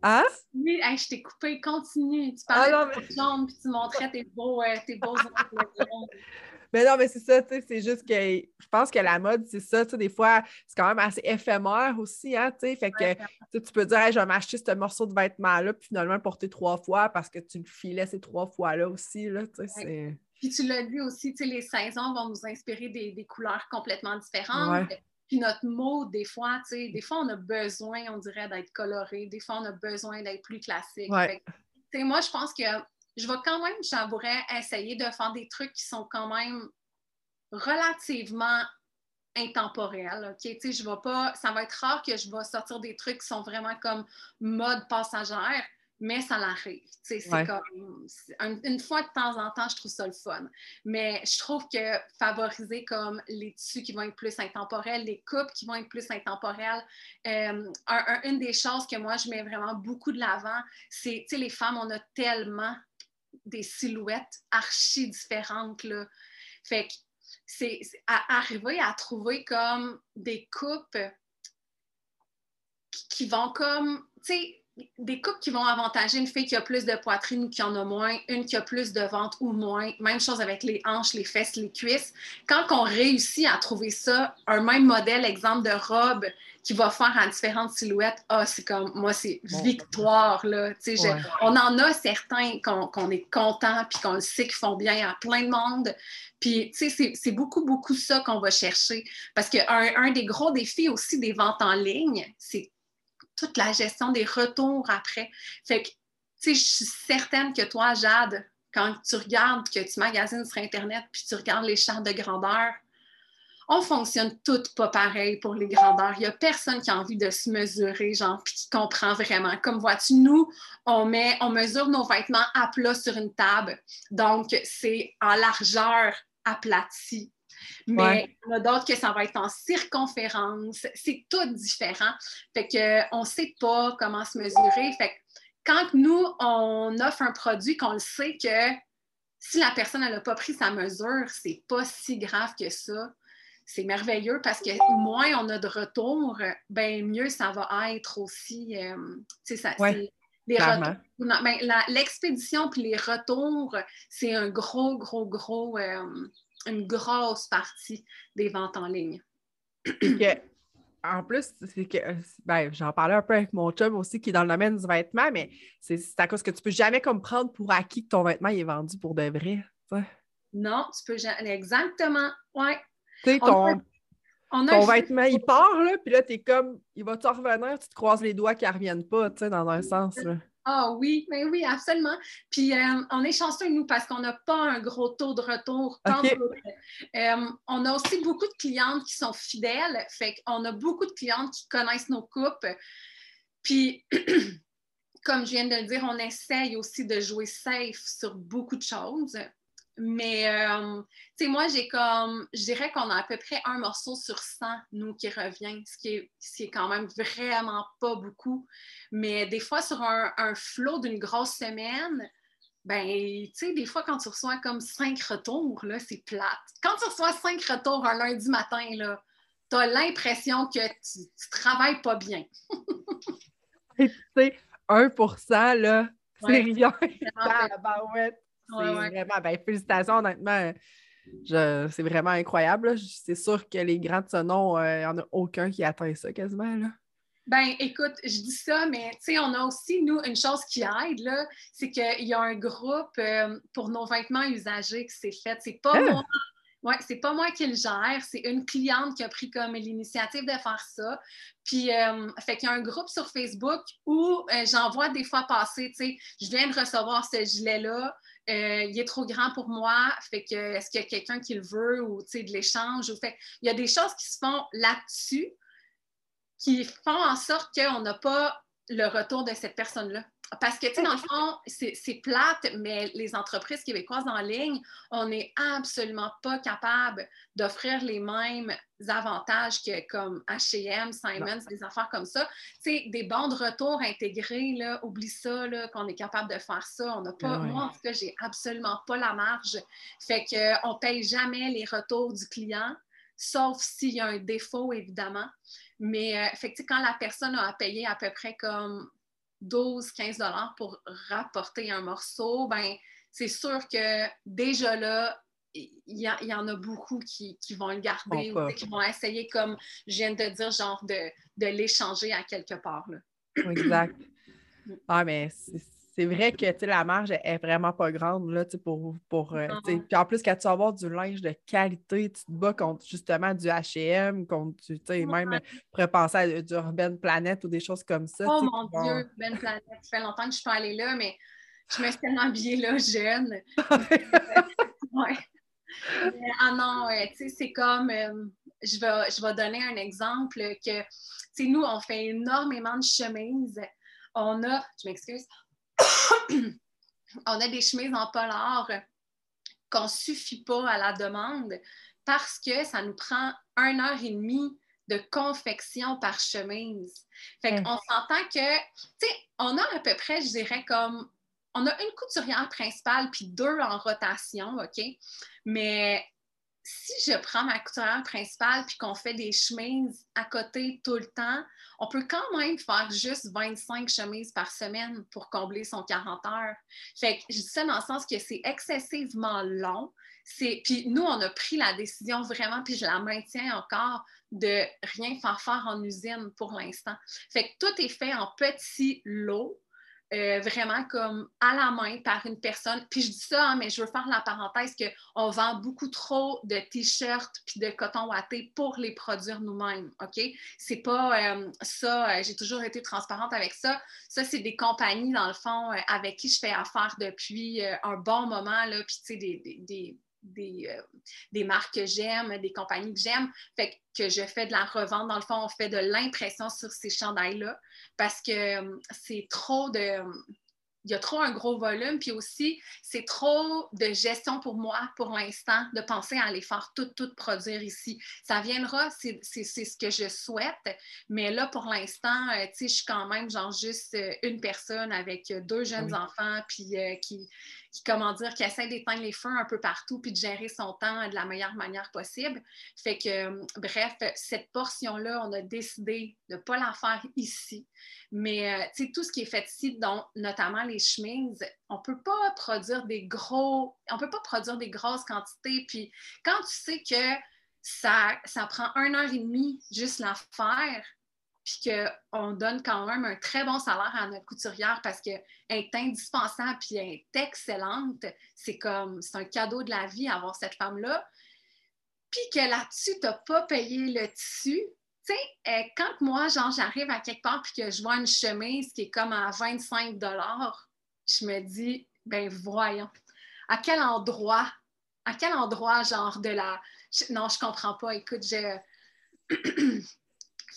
Hein? Oui, je t'ai coupé, continue. Tu parlais ah de jaune, puis tu montrais tes beaux, euh, tes beaux ongles. Mais non, mais c'est ça, tu sais, c'est juste que je pense que la mode, c'est ça, tu sais, des fois, c'est quand même assez éphémère aussi, hein, tu sais, fait que tu peux dire, je vais m'acheter ce morceau de vêtement-là, puis finalement le porter trois fois parce que tu le filais ces trois fois-là aussi, là, tu sais, Puis tu l'as dit aussi, tu sais, les saisons vont nous inspirer des, couleurs complètement différentes. Puis notre mot, des fois, tu sais, des fois, on a besoin, on dirait, d'être coloré. Des fois, on a besoin d'être plus classique. moi, je pense que je vais quand même, j'avouerais, essayer de faire des trucs qui sont quand même relativement intemporel. OK? Tu sais, je vais pas. Ça va être rare que je vais sortir des trucs qui sont vraiment comme mode passagère, mais ça l'arrive. Tu sais, c'est comme. une fois de temps en temps, je trouve ça le fun. Mais je trouve que favoriser comme les tissus qui vont être plus intemporels, les coupes qui vont être plus intemporelles, euh, une des choses que moi, je mets vraiment beaucoup de l'avant, c'est, tu sais, les femmes, on a tellement des silhouettes archi différentes, là. Fait que c'est arriver à trouver comme des coupes qui vont comme, tu sais, des coupes qui vont avantager une fille qui a plus de poitrine ou qui en a moins, une qui a plus de ventre ou moins. Même chose avec les hanches, les fesses, les cuisses. Quand on réussit à trouver ça, un même modèle, exemple de robe qui va faire en différentes silhouettes, ah, c'est comme, moi, c'est victoire, là. On en a certains qu'on est content puis qu'on sait qu'ils font bien à plein de monde. Puis, tu sais, c'est beaucoup, beaucoup ça qu'on va chercher. Parce qu'un un des gros défis aussi des ventes en ligne, c'est toute la gestion des retours après. Fait que, tu sais, je suis certaine que toi, Jade, quand tu regardes, que tu magasines sur Internet, puis tu regardes les chartes de grandeur, on fonctionne toutes pas pareil pour les grandeurs. Il n'y a personne qui a envie de se mesurer, genre, puis qui comprend vraiment. Comme vois-tu, nous, on met, on mesure nos vêtements à plat sur une table. Donc, c'est en largeur aplati. Mais il y en a d'autres que ça va être en circonférence. C'est tout différent. Fait qu'on ne sait pas comment se mesurer. Fait que quand nous, on offre un produit qu'on le sait que si la personne n'a pas pris sa mesure, c'est pas si grave que ça. C'est merveilleux parce que moins on a de retours, ben mieux ça va être aussi. Euh, ça, ben, L'expédition puis les retours, c'est un gros, gros, gros. Euh, une grosse partie des ventes en ligne. en plus, c'est que ben, j'en parlais un peu avec mon chum aussi qui est dans le domaine du vêtement, mais c'est à cause que tu peux jamais comprendre pour acquis que ton vêtement est vendu pour de vrai. Non, tu peux jamais. Exactement. Ouais. Tu sais, ton, vêtement, il part, là, puis là, tu es comme, il va te revenir, tu te croises les doigts qu'il ne revienne pas, tu sais, dans un sens. Là. Ah oui, mais oui, absolument. Puis euh, on est chanceux, nous, parce qu'on n'a pas un gros taux de retour. Euh, on a aussi beaucoup de clientes qui sont fidèles. Fait qu'on a beaucoup de clientes qui connaissent nos coupes. Puis, comme je viens de le dire, on essaye aussi de jouer safe sur beaucoup de choses. Mais, euh, tu sais, moi, j'ai comme, je dirais qu'on a à peu près un morceau sur 100, nous, qui revient, ce qui est, ce quand même vraiment pas beaucoup. Mais des fois, sur un, un flot d'une grosse semaine, ben, tu sais, des fois, quand tu reçois comme cinq retours, là, c'est plate. Quand tu reçois cinq retours un lundi matin, là, tu as l'impression que tu, tu travailles pas bien. tu sais, 1% là, c'est rien. Ouais. Vraiment, ben, félicitations, honnêtement. C'est vraiment incroyable. C'est sûr que les grands de ce nom, il n'y en a aucun qui atteint ça quasiment. Là. Ben, écoute, je dis ça, mais tu sais, on a aussi, nous, une chose qui aide, là, c'est qu'il y a un groupe euh, pour nos vêtements usagés qui s'est fait. C'est pas ah! moi. Ouais, c'est pas moi qui le gère, c'est une cliente qui a pris comme l'initiative de faire ça. Puis, euh, fait qu'il y a un groupe sur Facebook où euh, j'envoie des fois passer, tu sais, je viens de recevoir ce gilet-là, euh, il est trop grand pour moi, fait que est-ce qu'il y a quelqu'un qui le veut ou de l'échange? Ou fait il y a des choses qui se font là-dessus qui font en sorte qu'on n'a pas le retour de cette personne-là. Parce que, tu sais, dans le fond, c'est plate, mais les entreprises québécoises en ligne, on n'est absolument pas capable d'offrir les mêmes avantages que comme H&M, Simons, des affaires comme ça. Tu sais, des bons de retour intégrés, là, oublie ça, qu'on est capable de faire ça. On n'a pas, moi, en tout cas, j'ai absolument pas la marge. Fait qu'on ne paye jamais les retours du client, sauf s'il y a un défaut, évidemment. Mais euh, fait quand la personne a payé à peu près comme 12-15 dollars pour rapporter un morceau, ben c'est sûr que déjà là, il y, en a beaucoup qui, vont le garder ou qui vont essayer, comme je viens de dire, genre de, de l'échanger à quelque part. Là. Exact. Ah, mais c'est vrai que la marge est vraiment pas grande là, pour. pour euh, puis en plus, quand tu vas avoir du linge de qualité, tu te bats contre justement du HM, contre tu sais, même pourrais penser à du Urban Planet ou des choses comme ça. Oh mon Dieu, Urban Planet, ça fait longtemps que je suis pas allée là, mais je me suis tellement habillée là, jeune. ouais. ah non, tu sais, c'est comme. Euh, je vais, je vais donner un exemple que, tu nous, on fait énormément de chemises. On a, je m'excuse, on a des chemises en polar qu'on ne suffit pas à la demande parce que ça nous prend une heure et demie de confection par chemise. Fait qu'on s'entend que, tu sais, on a à peu près, je dirais, comme, on a une couturière principale puis deux en rotation, OK? Mais si je prends ma couturière principale puis qu'on fait des chemises à côté tout le temps, on peut quand même faire juste 25 chemises par semaine pour combler son 40 heures. Fait que je dis ça dans le sens que c'est excessivement long. Puis nous, on a pris la décision vraiment, puis je la maintiens encore, de rien faire faire en usine pour l'instant. Fait que tout est fait en petits lots euh, vraiment comme à la main par une personne. Puis je dis ça, hein, mais je veux faire la parenthèse qu'on vend beaucoup trop de t-shirts puis de coton watté pour les produire nous-mêmes, OK? C'est pas euh, ça, euh, j'ai toujours été transparente avec ça. Ça, c'est des compagnies, dans le fond, avec qui je fais affaire depuis un bon moment, là, puis tu sais, des euh, des, marques que j'aime, des compagnies que j'aime. Fait que je fais de la revente. Dans le fond, on fait de l'impression sur ces chandails-là parce que euh, c'est trop de il y a trop un gros volume, puis aussi, c'est trop de gestion pour moi pour l'instant de penser à les faire tout, tout produire ici. Ça viendra, c'est ce que je souhaite, mais là, pour l'instant, euh, tu sais, je suis quand même genre juste euh, une personne avec deux jeunes enfants, puis qui, qui, comment dire, qui essaie d'éteindre les feux un peu partout, puis de gérer son temps de la meilleure manière possible. Fait que, bref, cette portion-là, on a décidé de ne pas la faire ici, mais tu sais, tout ce qui est fait ici, dont notamment les chemises, on peut pas produire des gros, on peut pas produire des grosses quantités. Puis quand tu sais que ça, ça prend une heure et demie juste la faire, puis qu'on donne quand même un très bon salaire à notre couturière parce qu'elle est indispensable puis elle est excellente, c'est comme, c'est un cadeau de la vie avoir cette femme-là. Puis que là-dessus, tu n'as pas payé le tissu, tu sais, euh, quand moi, genre, j'arrive à quelque part puis que je vois une chemise qui est comme à 25 je me dis, ben voyons, à quel endroit, à quel endroit, genre, de la. Non, je comprends pas. Écoute, je.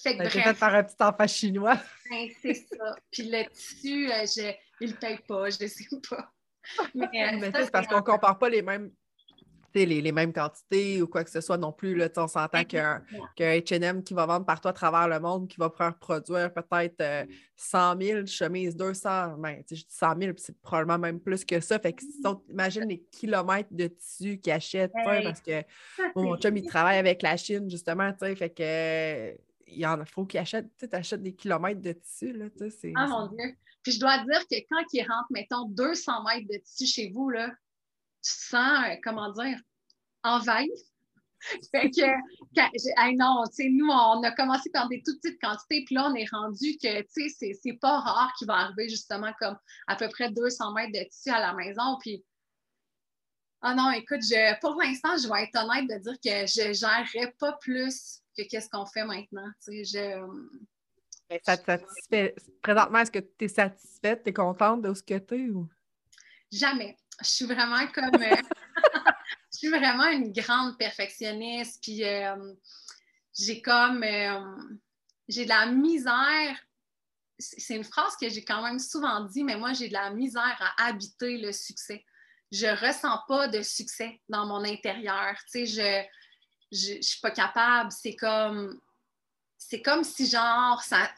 fait que bref. fait par un petit enfant chinois. Ben, c'est ça. Puis le tissu, euh, je... il ne paye pas, je ne sais pas. Mais, euh, c'est parce qu'on ne compare pas les mêmes les, mêmes quantités ou quoi que ce soit non plus. Là, on s'entend qu'un HM qui va vendre partout à travers le monde, qui va produire peut-être 100 euh, 000 chemises, 200, ben, je dis 100 000, c'est probablement même plus que ça. Fait que imagine les kilomètres de tissu qu'ils achètent, parce que mon chum, il travaille avec la Chine, justement, fait que il en faut qu'il achète, tu achètes des kilomètres de tissu. Là, ah mon Dieu! Puis je dois dire que quand il rentre, mettons, 200 mètres de tissu chez vous, là, tu te sens, euh, comment dire, envahi. fait que, non, tu sais, nous, on a commencé par des toutes petites quantités, puis là, on est rendu que, tu sais, c'est pas rare qu'il va arriver justement comme à peu près 200 mètres de tissu à la maison, puis ah non, écoute, je, pour l'instant, je vais être honnête de dire que je ne gérerais pas plus que qu'est-ce qu'on fait maintenant. Tu sais, je... ça te satisfait? Présentement, est-ce que tu es satisfaite? Tu es contente de ce que tu es? Ou... Jamais. Je suis vraiment comme. Euh, je suis vraiment une grande perfectionniste. Puis euh, j'ai comme. Euh, j'ai de la misère. C'est une phrase que j'ai quand même souvent dit, mais moi, j'ai de la misère à habiter le succès. Je ressens pas de succès dans mon intérieur. Tu sais, je, je, suis pas capable. C'est comme. C'est comme si, genre, ça.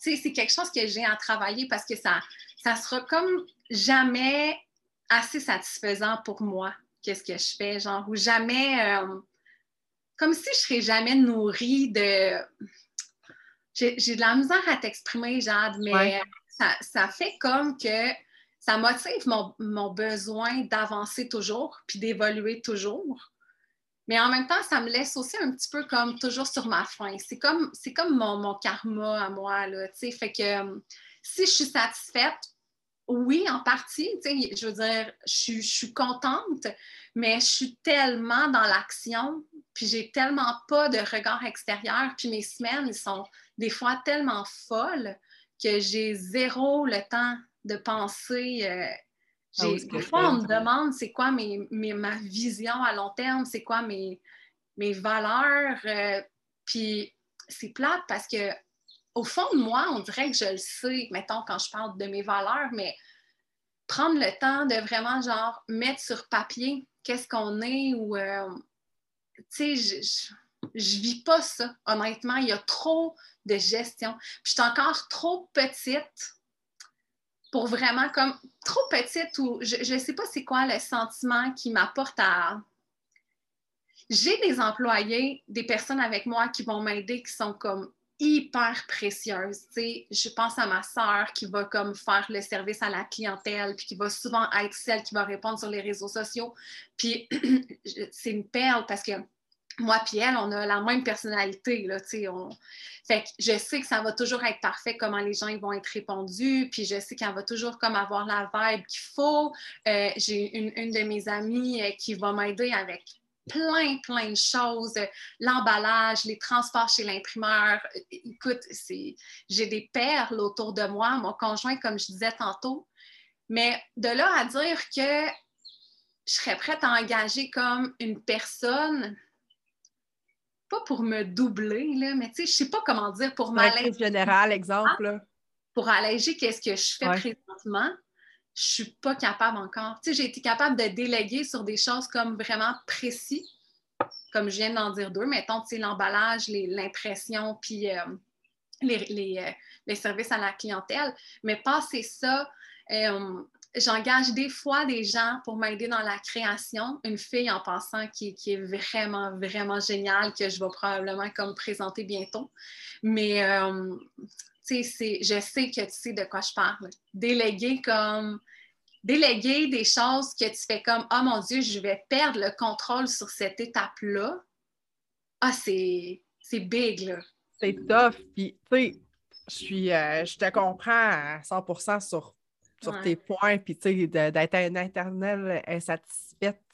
Tu sais, c'est quelque chose que j'ai à travailler parce que ça, ça sera comme jamais assez satisfaisant pour moi, qu'est-ce que je fais, genre, ou jamais, euh, comme si je serais jamais nourrie de... J'ai de la misère à t'exprimer, Jade, mais ça, fait comme que ça motive mon, mon besoin d'avancer toujours, puis d'évoluer toujours. Mais en même temps, ça me laisse aussi un petit peu comme toujours sur ma faim. C'est comme, comme mon, karma à moi, là, tu sais. Fait que euh, si je suis satisfaite, oui, en partie. Je veux dire, je, suis contente, mais je suis tellement dans l'action, puis j'ai tellement pas de regard extérieur, puis mes semaines sont des fois tellement folles que j'ai zéro le temps de penser. Euh, ah des fois, on me demande c'est quoi mes, ma vision à long terme, c'est quoi mes, mes valeurs. Euh, puis c'est plate parce que au fond de moi, on dirait que je le sais, mettons, quand je parle de mes valeurs, mais prendre le temps de vraiment, genre, mettre sur papier qu'est-ce qu'on est ou, euh, tu sais, je, je, vis pas ça, honnêtement. Il y a trop de gestion. Puis je suis encore trop petite pour vraiment, comme, trop petite ou je ne sais pas c'est quoi le sentiment qui m'apporte à. J'ai des employés, des personnes avec moi qui vont m'aider, qui sont comme hyper précieuse. je pense à ma sœur qui va comme faire le service à la clientèle, puis qui va souvent être celle qui va répondre sur les réseaux sociaux. Puis c'est une perle parce que moi puis elle, on a la même personnalité. Là, on... Fait que je sais que ça va toujours être parfait comment les gens ils vont être répondus, puis je sais qu'elle va toujours comme avoir la vibe qu'il faut. Euh, j'ai une, une, de mes amies euh, qui va m'aider avec plein, plein de choses. L'emballage, les transports chez l'imprimeur. Écoute, j'ai des perles autour de moi, mon conjoint, comme je disais tantôt. Mais de là à dire que je serais prête à engager comme une personne, pas pour me doubler, là, mais tu sais, je sais pas comment dire, pour m'alléger. général, exemple. Pour alléger qu'est-ce que je fais présentement je suis pas capable encore. Tu sais, j'ai été capable de déléguer sur des choses comme vraiment précis, comme je viens d'en dire deux, mettons, tu sais, l'emballage, l'impression, puis euh, les, euh, les, services à la clientèle. Mais passer ça, euh, j'engage des fois des gens pour m'aider dans la création. Une fille en passant qui, est vraiment, vraiment géniale, que je vais probablement comme présenter bientôt. Mais je sais que tu sais de quoi je parle. Déléguer comme déléguer des choses que tu fais comme Oh mon Dieu, je vais perdre le contrôle sur cette étape-là. Ah, c'est big, là. C'est tough. Puis, tu sais, je suis euh, je te comprends à 100 sur, sur tes points. Puis, tu sais, d'être un éternel insatisfait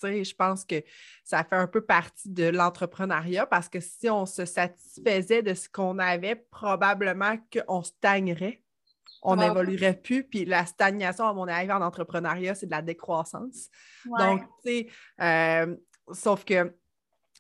je pense que ça fait un peu partie de l'entrepreneuriat parce que si on se satisfaisait de ce qu'on avait, probablement qu'on stagnerait. On n'évoluerait plus. Puis la stagnation, à mon avis, en entrepreneuriat, c'est de la décroissance. Donc, tu sais, euh, sauf que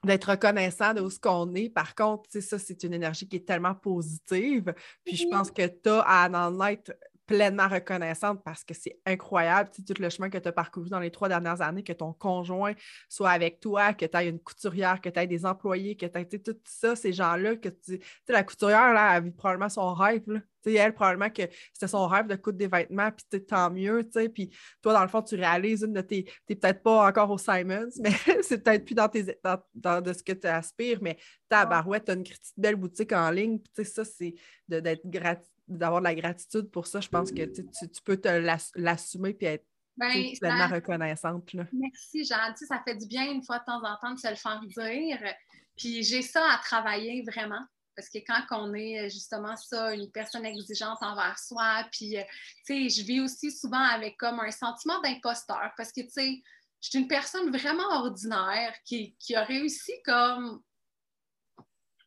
d'être reconnaissant de ce qu'on est. Par contre, ça, c'est une énergie qui est tellement positive. Puis je pense que tu as à en être pleinement reconnaissante parce que c'est incroyable, tout le chemin que tu as parcouru dans les trois dernières années, que ton conjoint soit avec toi, que tu aies une couturière, que tu aies des employés, que tu aies tout ça, ces gens-là, que tu. sais, la couturière, là, elle vit probablement son rêve. Là. elle, probablement que c'était son rêve de coudre des vêtements, puis tant mieux, tu sais. Puis toi, dans le fond, tu réalises une de tes. Tu peut-être pas encore au Simons, mais c'est peut-être plus dans, tes, dans, de ce que tu aspires, mais ta barouette, tu as une petite belle boutique en ligne, puis tu sais, ça, c'est d'être gratuit d'avoir de la gratitude pour ça, je pense que tu, peux te l'assumer et être ben, pleinement reconnaissante. Merci, Jeanne. Ça fait du bien une fois de temps en temps de se le faire dire. Puis j'ai ça à travailler vraiment. Parce que quand on est justement ça, une personne exigeante envers soi, puis euh, tu sais, je vis aussi souvent avec comme un sentiment d'imposteur parce que tu sais, je suis une personne vraiment ordinaire qui, qui a réussi comme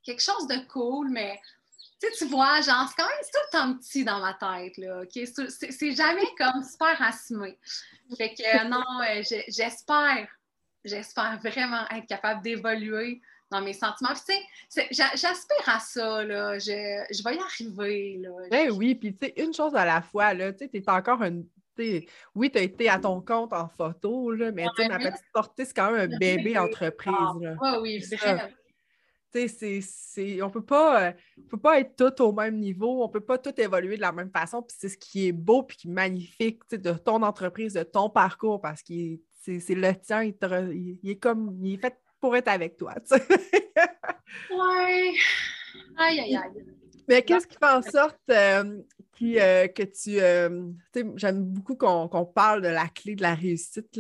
quelque chose de cool, mais tu, sais, tu vois, genre, c'est quand même tout temps petit dans ma tête, là, OK? C'est jamais comme super assumé. Fait que euh, non, euh, j'espère, j'espère vraiment être capable d'évoluer dans mes sentiments. tu sais, j'aspire à ça, là. Je, je vais y arriver, là. Ben oui, puis tu sais, une chose à la fois, là, tu sais, t'es encore une oui, tu as été à ton compte en photo, là, mais sais, ma petite portée, c'est quand même un bébé entreprise. Ah, oui, vraiment on peut pas, euh, peut pas être tout au même niveau, on peut pas tout évoluer de la même façon. Puis c'est ce qui est beau puis qui est magnifique de ton entreprise, de ton parcours, parce que c'est le tien, il, est comme il est fait pour être avec toi. Oui. Aïe, aïe, aïe. Mais qu'est-ce qui fait en sorte euh, euh, que tu. J'aime beaucoup qu'on parle de la clé de la réussite.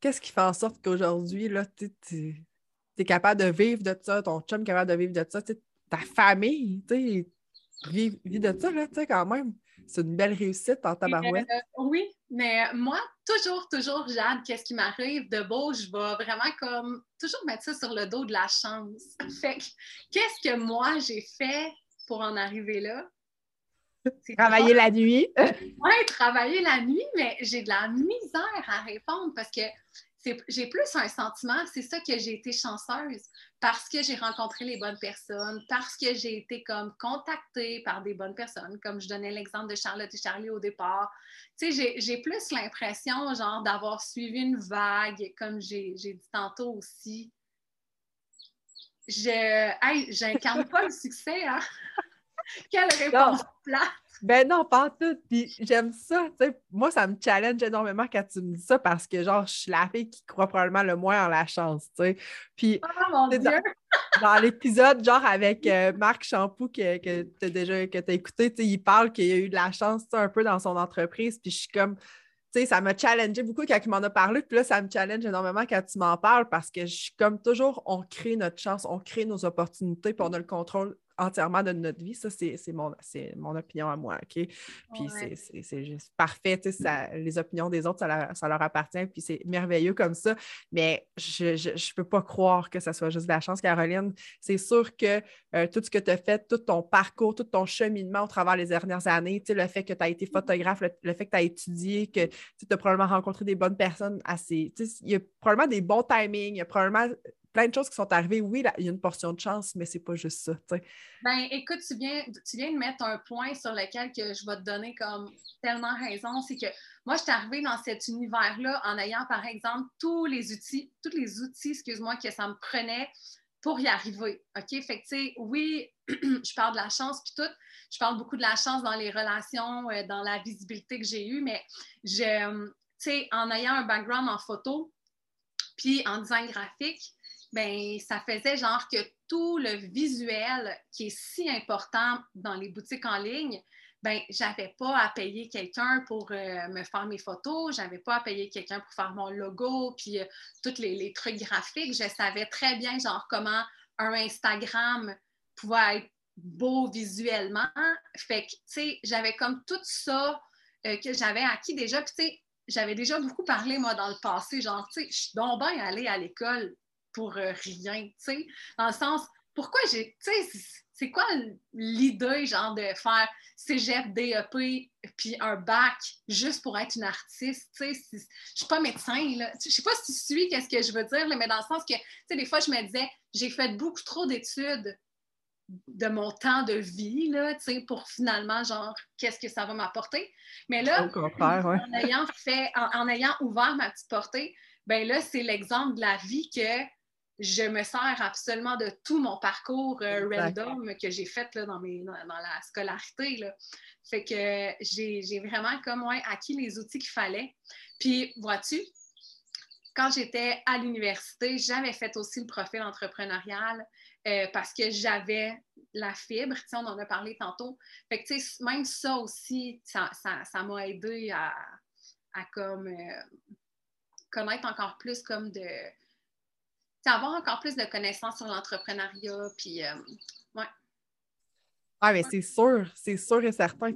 Qu'est-ce qui fait en sorte qu'aujourd'hui, tu tu es capable de vivre de ça, ton chum est capable de vivre de ça, ta famille, tu vit, de ça, là, quand même. C'est une belle réussite en tabarouette. Euh, oui, mais moi, toujours, toujours, Jade, qu'est-ce qui m'arrive de beau, je vais vraiment comme toujours mettre ça sur le dos de la chance. Fait qu'est-ce que moi j'ai fait pour en arriver là? Travailler la nuit. oui, travailler la nuit, mais j'ai de la misère à répondre parce que j'ai plus un sentiment, c'est ça que j'ai été chanceuse parce que j'ai rencontré les bonnes personnes, parce que j'ai été comme contactée par des bonnes personnes, comme je donnais l'exemple de Charlotte et Charlie au départ. Tu sais, j'ai plus l'impression, genre, d'avoir suivi une vague, comme j'ai dit tantôt aussi. Je, hey, j'incarne pas le succès, hein? Quelle réponse plate! Ben non, pas tout. Puis j'aime ça. moi, ça me challenge énormément quand tu me dis ça parce que, genre, je suis la fille qui croit probablement le moins en la chance. Puis, oh, dans, l'épisode, genre, avec euh, Marc Champoux que, que tu as déjà que as écouté, il parle qu'il a eu de la chance un peu dans son entreprise. Puis je suis comme. Tu sais, ça m'a challengé beaucoup quand il m'en a parlé. Puis là, ça me challenge énormément quand tu m'en parles parce que je suis comme toujours, on crée notre chance, on crée nos opportunités, puis on a le contrôle entièrement de notre vie. Ça, c'est mon, mon opinion à moi, OK? Puis c'est juste parfait. les opinions des autres, ça leur, appartient, puis c'est merveilleux comme ça. Mais je ne peux pas croire que ça soit juste de la chance, Caroline. C'est sûr que euh, tout ce que tu as fait, tout ton parcours, tout ton cheminement au travers les dernières années, le fait que tu as été photographe, le, fait que tu as étudié, que tu as probablement rencontré des bonnes personnes assez. Il y a probablement des bons timings, il y a probablement plein de choses qui sont arrivées. Oui, il y a une portion de chance, mais c'est pas juste ça. Ben, écoute, tu viens, tu viens de mettre un point sur lequel que je vais te donner comme tellement raison. C'est que moi, je suis arrivée dans cet univers-là en ayant, par exemple, tous les outils, tous les outils, excuse-moi, que ça me prenait pour y arriver. OK? Fait que, tu sais, oui, je parle de la chance puis tout. Je parle beaucoup de la chance dans les relations, euh, dans la visibilité que j'ai eue, mais je, euh, tu sais, en ayant un background en photo, puis en design graphique, ben ça faisait genre que tout le visuel qui est si important dans les boutiques en ligne, ben j'avais pas à payer quelqu'un pour euh, me faire mes photos, j'avais pas à payer quelqu'un pour faire mon logo, puis euh, tous les, trucs graphiques. Je savais très bien genre comment un Instagram pouvait être beau visuellement. Fait que, tu sais, j'avais comme tout ça euh, que j'avais acquis déjà. Puis, tu sais, j'avais déjà beaucoup parlé, moi, dans le passé, genre, tu sais, je suis donc bien allée à l'école pour euh, rien, tu sais. Dans le sens, pourquoi j'ai, tu sais, c'est quoi l'idée, genre, de faire cégep, DEP, puis un bac juste pour être une artiste, tu sais, je suis pas médecin, là. Je sais pas si tu suis qu'est-ce que je veux dire, mais dans le sens que, tu sais, des fois, je me disais, j'ai fait beaucoup trop d'études de mon temps de vie, là, tu sais, pour finalement, genre, qu'est-ce que ça va m'apporter. Mais là, en, ayant fait, en, ayant ouvert ma petite portée, ben là, c'est l'exemple de la vie que je me sers absolument de tout mon parcours euh, random que j'ai fait là, dans, mes, dans, la scolarité. Là. Fait que j'ai vraiment comme ouais, acquis les outils qu'il fallait. Puis, vois-tu, quand j'étais à l'université, j'avais fait aussi le profil entrepreneurial euh, parce que j'avais la fibre. On en a parlé tantôt. Fait que, même ça aussi, ça m'a ça, aidé à, à comme, euh, connaître encore plus comme de avoir encore plus de connaissances sur l'entrepreneuriat. Puis, euh, ouais. Ah, mais c'est sûr, c'est sûr et certain.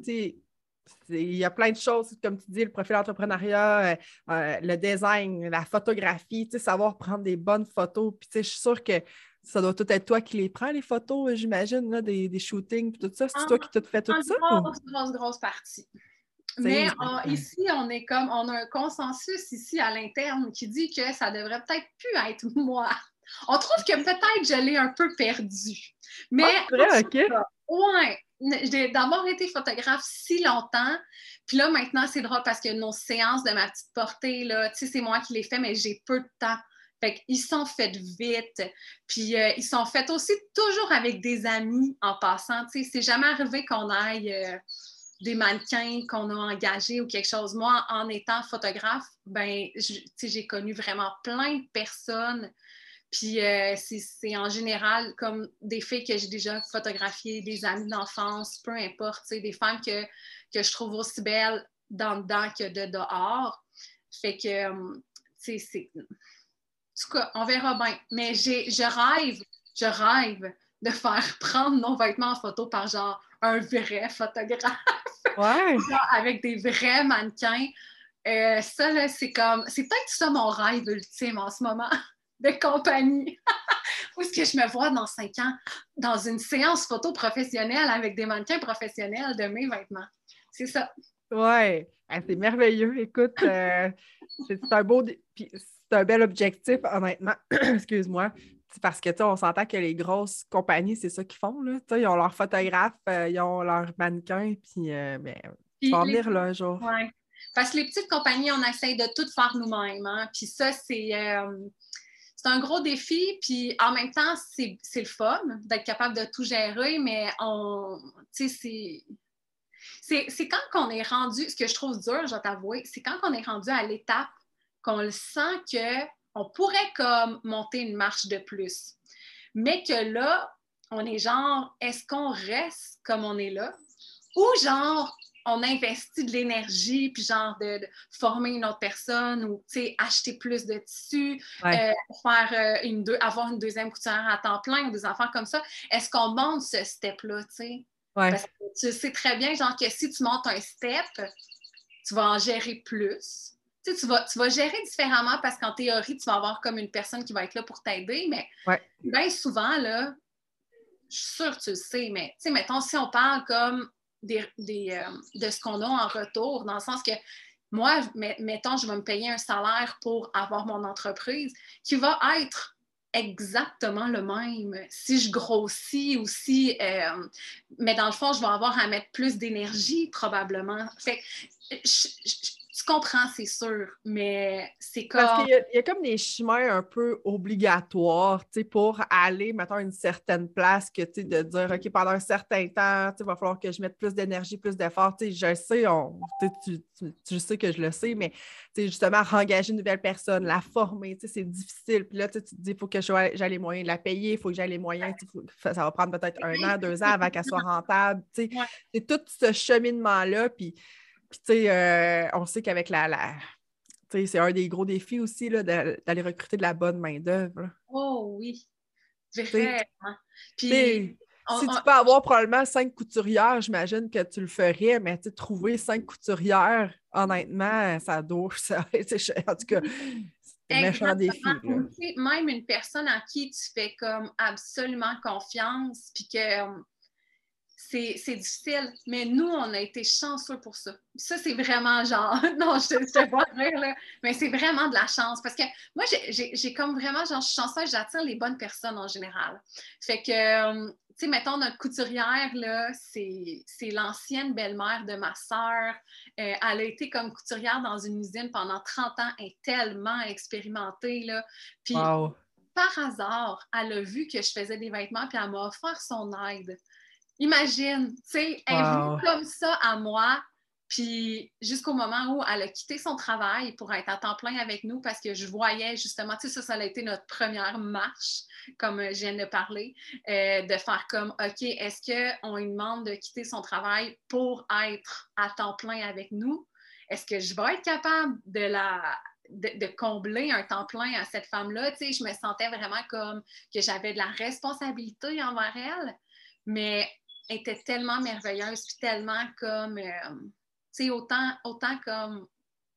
Il y a plein de choses, comme tu dis, le profil d'entrepreneuriat, euh, euh, le design, la photographie, savoir prendre des bonnes photos. Puis, je suis sûre que ça doit tout être toi qui les prends, les photos, j'imagine, des, des shootings, tout ça. C'est toi qui te fais tout ça? Grosse, grosse, grosse partie. Mais ici, on est comme, on a un consensus ici à l'interne qui dit que ça devrait peut-être plus être moi. On trouve que peut-être je l'ai un peu perdu. Mais. Ah, vrai, OK. Ouais. d'avoir été photographe si longtemps. Puis là, maintenant, c'est drôle parce que nos séances de ma petite portée, là, tu sais, c'est moi qui les fais, mais j'ai peu de temps. Fait qu'ils sont faits vite. Puis euh, ils sont faits aussi toujours avec des amis en passant. Tu sais, c'est jamais arrivé qu'on aille. Euh, des mannequins qu'on a engagés ou quelque chose. Moi, en étant photographe, ben, j'ai connu vraiment plein de personnes. Puis euh, c'est en général comme des filles que j'ai déjà photographiées, des amis d'enfance, peu importe, des femmes que, que je trouve aussi belles dans dedans que de dehors. Fait que, euh, c'est. En tout cas, on verra bien. Mais je rêve, je rêve de faire prendre nos vêtements en photo par genre un vrai photographe. Ouais. avec des vrais mannequins. Euh, ça, c'est comme. C'est peut-être ça mon rêve ultime en ce moment de compagnie. Où est-ce que je me vois dans cinq ans dans une séance photo professionnelle avec des mannequins professionnels de mes vêtements? C'est ça. Ouais, c'est merveilleux. Écoute, euh, c'est un beau. c'est un bel objectif, honnêtement. Excuse-moi. Parce que, tu on s'entend que les grosses compagnies, c'est ça qu'ils font, là. ils ont leurs photographes, euh, ils ont leurs mannequins, puis, euh, ben, tu vas venir, là, un jour. Ouais. Parce que les petites compagnies, on essaye de tout faire nous-mêmes, hein. Puis ça, c'est... Euh, c'est un gros défi, puis en même temps, c'est le fun d'être capable de tout gérer, mais on, c'est c'est quand on est rendu, ce que je trouve dur, je vais t'avouer, c'est quand on est rendu à l'étape qu'on le sent qu'on pourrait comme monter une marche de plus. Mais que là, on est genre, est-ce qu'on reste comme on est là? Ou genre, on investit de l'énergie, puis genre de, former une autre personne ou acheter plus de tissus, euh, faire euh, une deux, avoir une deuxième couturière à temps plein ou des affaires comme ça. Est-ce qu'on monte ce step-là, tu sais? Parce que tu sais très bien, genre, que si tu montes un step, tu vas en gérer plus. Tu, sais, tu, vas, tu vas gérer différemment parce qu'en théorie, tu vas avoir comme une personne qui va être là pour t'aider, mais bien souvent, là, je suis sûre que tu le sais, mais tu sais, mettons, si on parle comme des, euh, de ce qu'on a en retour, dans le sens que moi, mettons, je vais me payer un salaire pour avoir mon entreprise qui va être exactement le même si je grossis ou si. Euh, mais dans le fond, je vais avoir à mettre plus d'énergie probablement. Fait je, tu comprends, c'est sûr, mais c'est comme. Parce qu'il y, a comme des chemins un peu obligatoires, tu sais, pour aller, mettons, à une certaine place, que, tu sais, de dire, OK, pendant un certain temps, tu sais, il va falloir que je mette plus d'énergie, plus d'efforts. Tu sais, je sais, on, tu, tu, sais que je le sais, mais, tu sais, justement, engager une nouvelle personne, la former, tu sais, c'est difficile. Puis là, tu te dis, il faut que j'aie les moyens de la payer, il faut que j'aie les moyens, ça va prendre peut-être un an, deux ans avant qu'elle soit rentable, tu sais. C'est tout ce cheminement-là, puis puis, tu sais, euh, on sait qu'avec la. la c'est un des gros défis aussi d'aller recruter de la bonne main-d'œuvre. Oh oui, vraiment. Puis, si tu peux avoir probablement cinq couturières, j'imagine que tu le ferais, mais trouver cinq couturières, honnêtement, ça douche, ça. en tout cas, c'est un méchant défi. Même une personne à qui tu fais comme absolument confiance, puis que c'est difficile, mais nous, on a été chanceux pour ça. Ça, c'est vraiment genre, non, je te, te vois rire, là, mais c'est vraiment de la chance parce que moi, j'ai comme vraiment, genre, je suis chanceuse, j'attire les bonnes personnes en général. Fait que, euh, tu sais, mettons, notre couturière, là, c'est l'ancienne belle-mère de ma sœur. Euh, elle a été comme couturière dans une usine pendant 30 ans, elle est tellement expérimentée, là. Puis, par hasard, elle a vu que je faisais des vêtements, puis elle m'a offert son aide. Imagine, tu sais, elle est comme ça à moi, puis jusqu'au moment où elle a quitté son travail pour être à temps plein avec nous parce que je voyais justement, tu sais, ça, ça a été notre première marche, comme je viens de parler, euh, de faire comme, OK, est-ce qu'on lui demande de quitter son travail pour être à temps plein avec nous? Est-ce que je vais être capable de la, de, combler un temps plein à cette femme-là? Tu sais, je me sentais vraiment comme que j'avais de la responsabilité envers elle. Mais était tellement merveilleuse, puis tellement comme, euh, tu sais, autant, autant comme,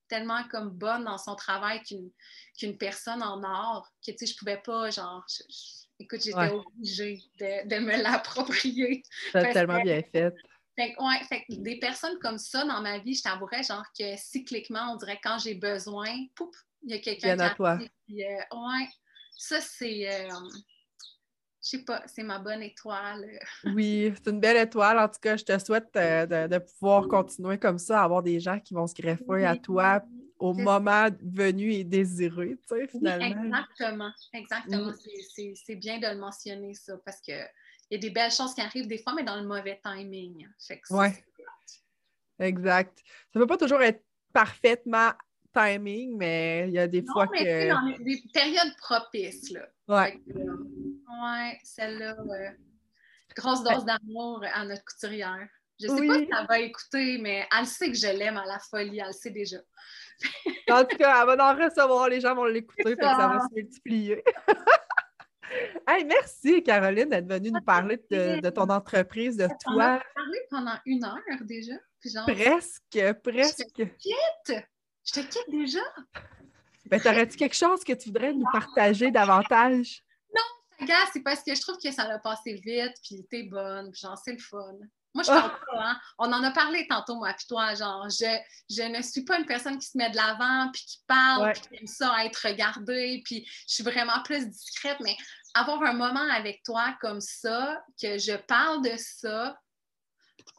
tellement comme bonne dans son travail qu'une personne en or, que, tu sais, je pouvais pas, genre, écoute, j'étais obligée de, me l'approprier. C'est tellement bien fait. Fait, ouais, fait des personnes comme ça dans ma vie, je t'avouerais, genre que cycliquement, on dirait quand j'ai besoin, pouf, il y a quelqu'un qui a toi. Puis, euh, ouais, ça, c'est... Euh, je sais pas, c'est ma bonne étoile. oui, c'est une belle étoile. En tout cas, je te souhaite euh, de, pouvoir continuer comme ça, avoir des gens qui vont se greffer à toi au moment venu et désiré, tu sais, finalement. exactement, exactement. Mm. C'est bien de le mentionner, ça, parce que il y a des belles choses qui arrivent des fois, mais dans le mauvais timing. Oui. Exact. Ça ne peut pas toujours être parfaitement timing, mais il y a des fois mais que. Dans des périodes propices, là. Ouais. Ouais, celle-là, grosse dose d'amour à notre couturière. Je sais pas si elle va écouter, mais elle sait que je l'aime à la folie, elle le sait déjà. en tout cas, elle va en recevoir, les gens vont l'écouter, ça. ça va se multiplier. hey, merci Caroline d'être venue nous parler de, ton entreprise, de toi. On a parlé pendant une heure déjà. presque, presque. Je te quitte! Je te quitte déjà! Ben, t'aurais-tu quelque chose que tu voudrais nous partager davantage? Gars, c'est parce que je trouve que ça a passé vite, puis t'es bonne, puis genre, c'est le fun. Moi, je parle ah. pas, hein? On en a parlé tantôt, moi, puis toi, genre, je, je ne suis pas une personne qui se met de l'avant, puis qui parle, puis qui aime ça être regardée, puis je suis vraiment plus discrète, mais avoir un moment avec toi comme ça, que je parle de ça,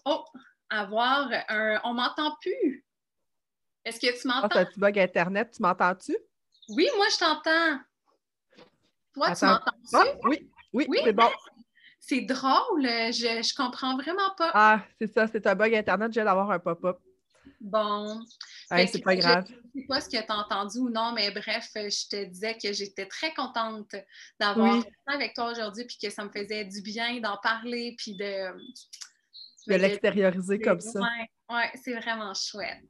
oh, avoir un... On m'entend plus. Est-ce que tu m'entends? Oh, tu bug Internet, tu m'entends-tu? Oui, moi, je t'entends. Toi, tu m'entends-tu? Ah, oui, oui, oui? c'est bon. C'est drôle, euh, je, je comprends vraiment pas. Ah, c'est ça, c'est un bug Internet, j'ai d'avoir un pop-up. Bon. c'est pas grave. Je ne sais pas ce que tu as entendu ou non, mais bref, je te disais que j'étais très contente d'avoir été avec toi aujourd'hui, puis que ça me faisait du bien d'en parler, puis de. De l'extérioriser comme ça. Oui, ouais, c'est vraiment chouette.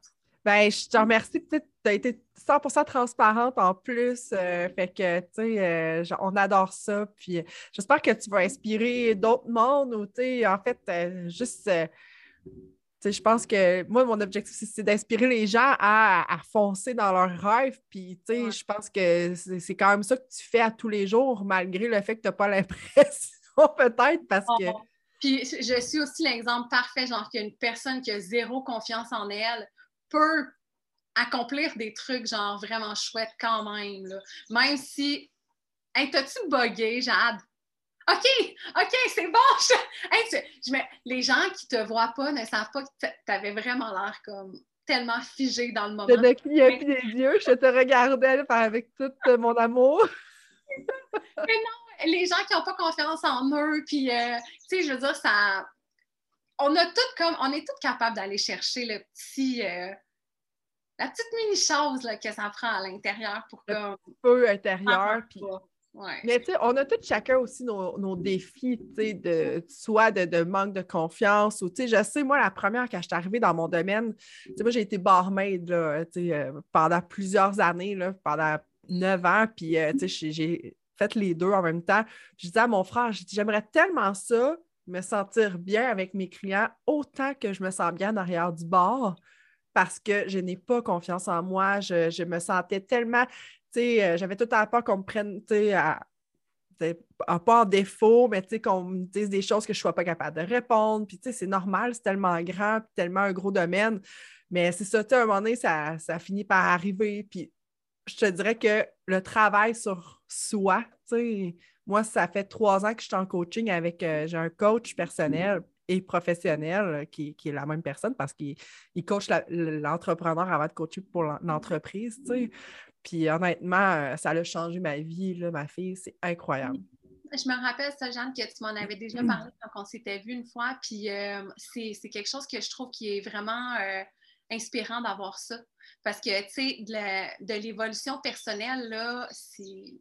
Ben, je te remercie. Tu as été 100% transparente en plus. Euh, fait que, tu sais, euh, on adore ça. Puis j'espère que tu vas inspirer d'autres mondes ou, tu sais, en fait, euh, juste. je pense que moi, mon objectif, c'est d'inspirer les gens à, foncer dans leurs rêves. Puis, tu sais, je pense que c'est quand même ça que tu fais à tous les jours, malgré le fait que tu n'as pas l'impression, peut-être, parce que. Puis, je suis aussi l'exemple parfait, genre, qu'il y a une personne qui a zéro confiance en elle peut accomplir des trucs genre vraiment chouettes quand même. Même si. Hey, t'as-tu bugué, Jade? OK, OK, c'est bon. Les gens qui te voient pas ne savent pas que t'avais vraiment l'air comme tellement figé dans le moment. Je te clignoté les yeux, je te regardais avec tout mon amour. Mais non, les gens qui n'ont pas confiance en eux, puis, euh, tu sais, je veux dire, ça. On a comme. On est tous capables d'aller chercher le petit. Euh, la petite mini-chose que ça prend à l'intérieur pour. Le peu intérieur. Puis... Mais tu sais, on a tous chacun aussi nos, défis, tu sais, de, soit de, manque de confiance ou, tu sais, je sais, moi, la première, quand je suis arrivée dans mon domaine, tu sais, moi, j'ai été barmaid, là, tu sais, euh, pendant plusieurs années, là, pendant neuf ans, puis, euh, tu sais, j'ai fait les deux en même temps. Je disais à mon frère, j'aimerais tellement ça, me sentir bien avec mes clients, autant que je me sens bien derrière du bar parce que je n'ai pas confiance en moi. Je, me sentais tellement, tu sais, euh, j'avais tout à peur qu'on me prenne, tu sais, à, pas en défaut, mais tu sais, qu'on me dise des choses que je ne sois pas capable de répondre. Puis, tu sais, c'est normal, c'est tellement grand, puis tellement un gros domaine. Mais c'est ça, tu sais, à un moment donné, ça, ça finit par arriver. Puis, je te dirais que le travail sur soi, tu sais, moi, ça fait trois ans que je suis en coaching avec, euh, j'ai un coach personnel et professionnel euh, qui, est la même personne parce qu'il coach l'entrepreneur avant de coacher pour l'entreprise. Puis honnêtement, euh, ça a changé ma vie, là, ma fille, c'est incroyable. Je me rappelle, ça, Jeanne, que tu m'en avais déjà parlé quand on s'était vu une fois. Puis c'est quelque chose que je trouve qui est vraiment inspirant d'avoir ça. Parce que, tu sais, de l'évolution personnelle, là, c'est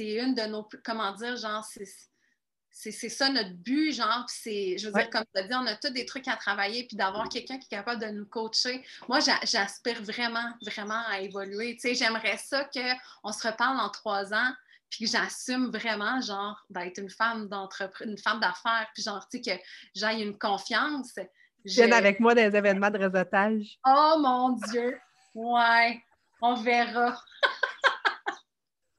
une de nos, comment dire, genre, c'est c'est ça notre but, genre, c'est, je veux dire, comme tu as dit, on a tous des trucs à travailler, puis d'avoir quelqu'un qui est capable de nous coacher. Moi, j'aspire vraiment, vraiment à évoluer. Tu sais, j'aimerais ça qu'on se reparle en trois ans, puis que j'assume vraiment, genre, d'être une femme d'entreprise, une femme d'affaires, puis genre, tu sais, que j'aille une confiance. Viens avec moi dans les événements de réseautage. Oh mon Dieu! Ouais, on verra.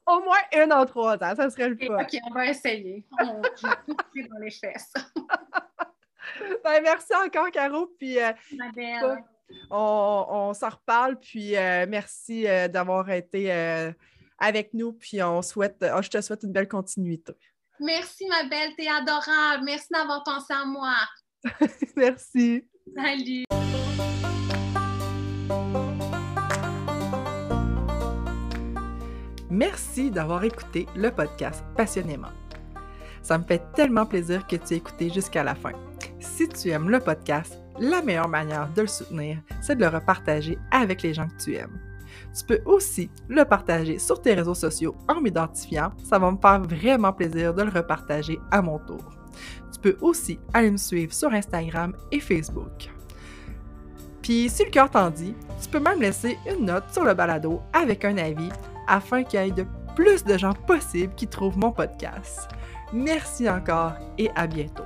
Au moins une en trois ans, ça serait le fun. OK, on va essayer. On va dans les fesses. ben, merci encore, Caro. Puis, euh, on, on s'en reparle. Puis, euh, merci euh, d'avoir été avec nous. Puis, on souhaite, oh, je te souhaite une belle continuité. Merci, ma belle. T'es adorable. Merci d'avoir pensé à moi. merci. Salut. Merci d'avoir écouté le podcast passionnément. Ça me fait tellement plaisir que tu aies écouté jusqu'à la fin. Si tu aimes le podcast, la meilleure manière de le soutenir, c'est de le repartager avec les gens que tu aimes. Tu peux aussi le partager sur tes réseaux sociaux en m'identifiant. Ça va me faire vraiment plaisir de le repartager à mon tour. Tu peux aussi aller me suivre sur Instagram et Facebook. Puis si le cœur t'en dit, tu peux même laisser une note sur le balado avec un avis afin qu'il y ait de plus de gens possibles qui trouvent mon podcast. Merci encore et à bientôt.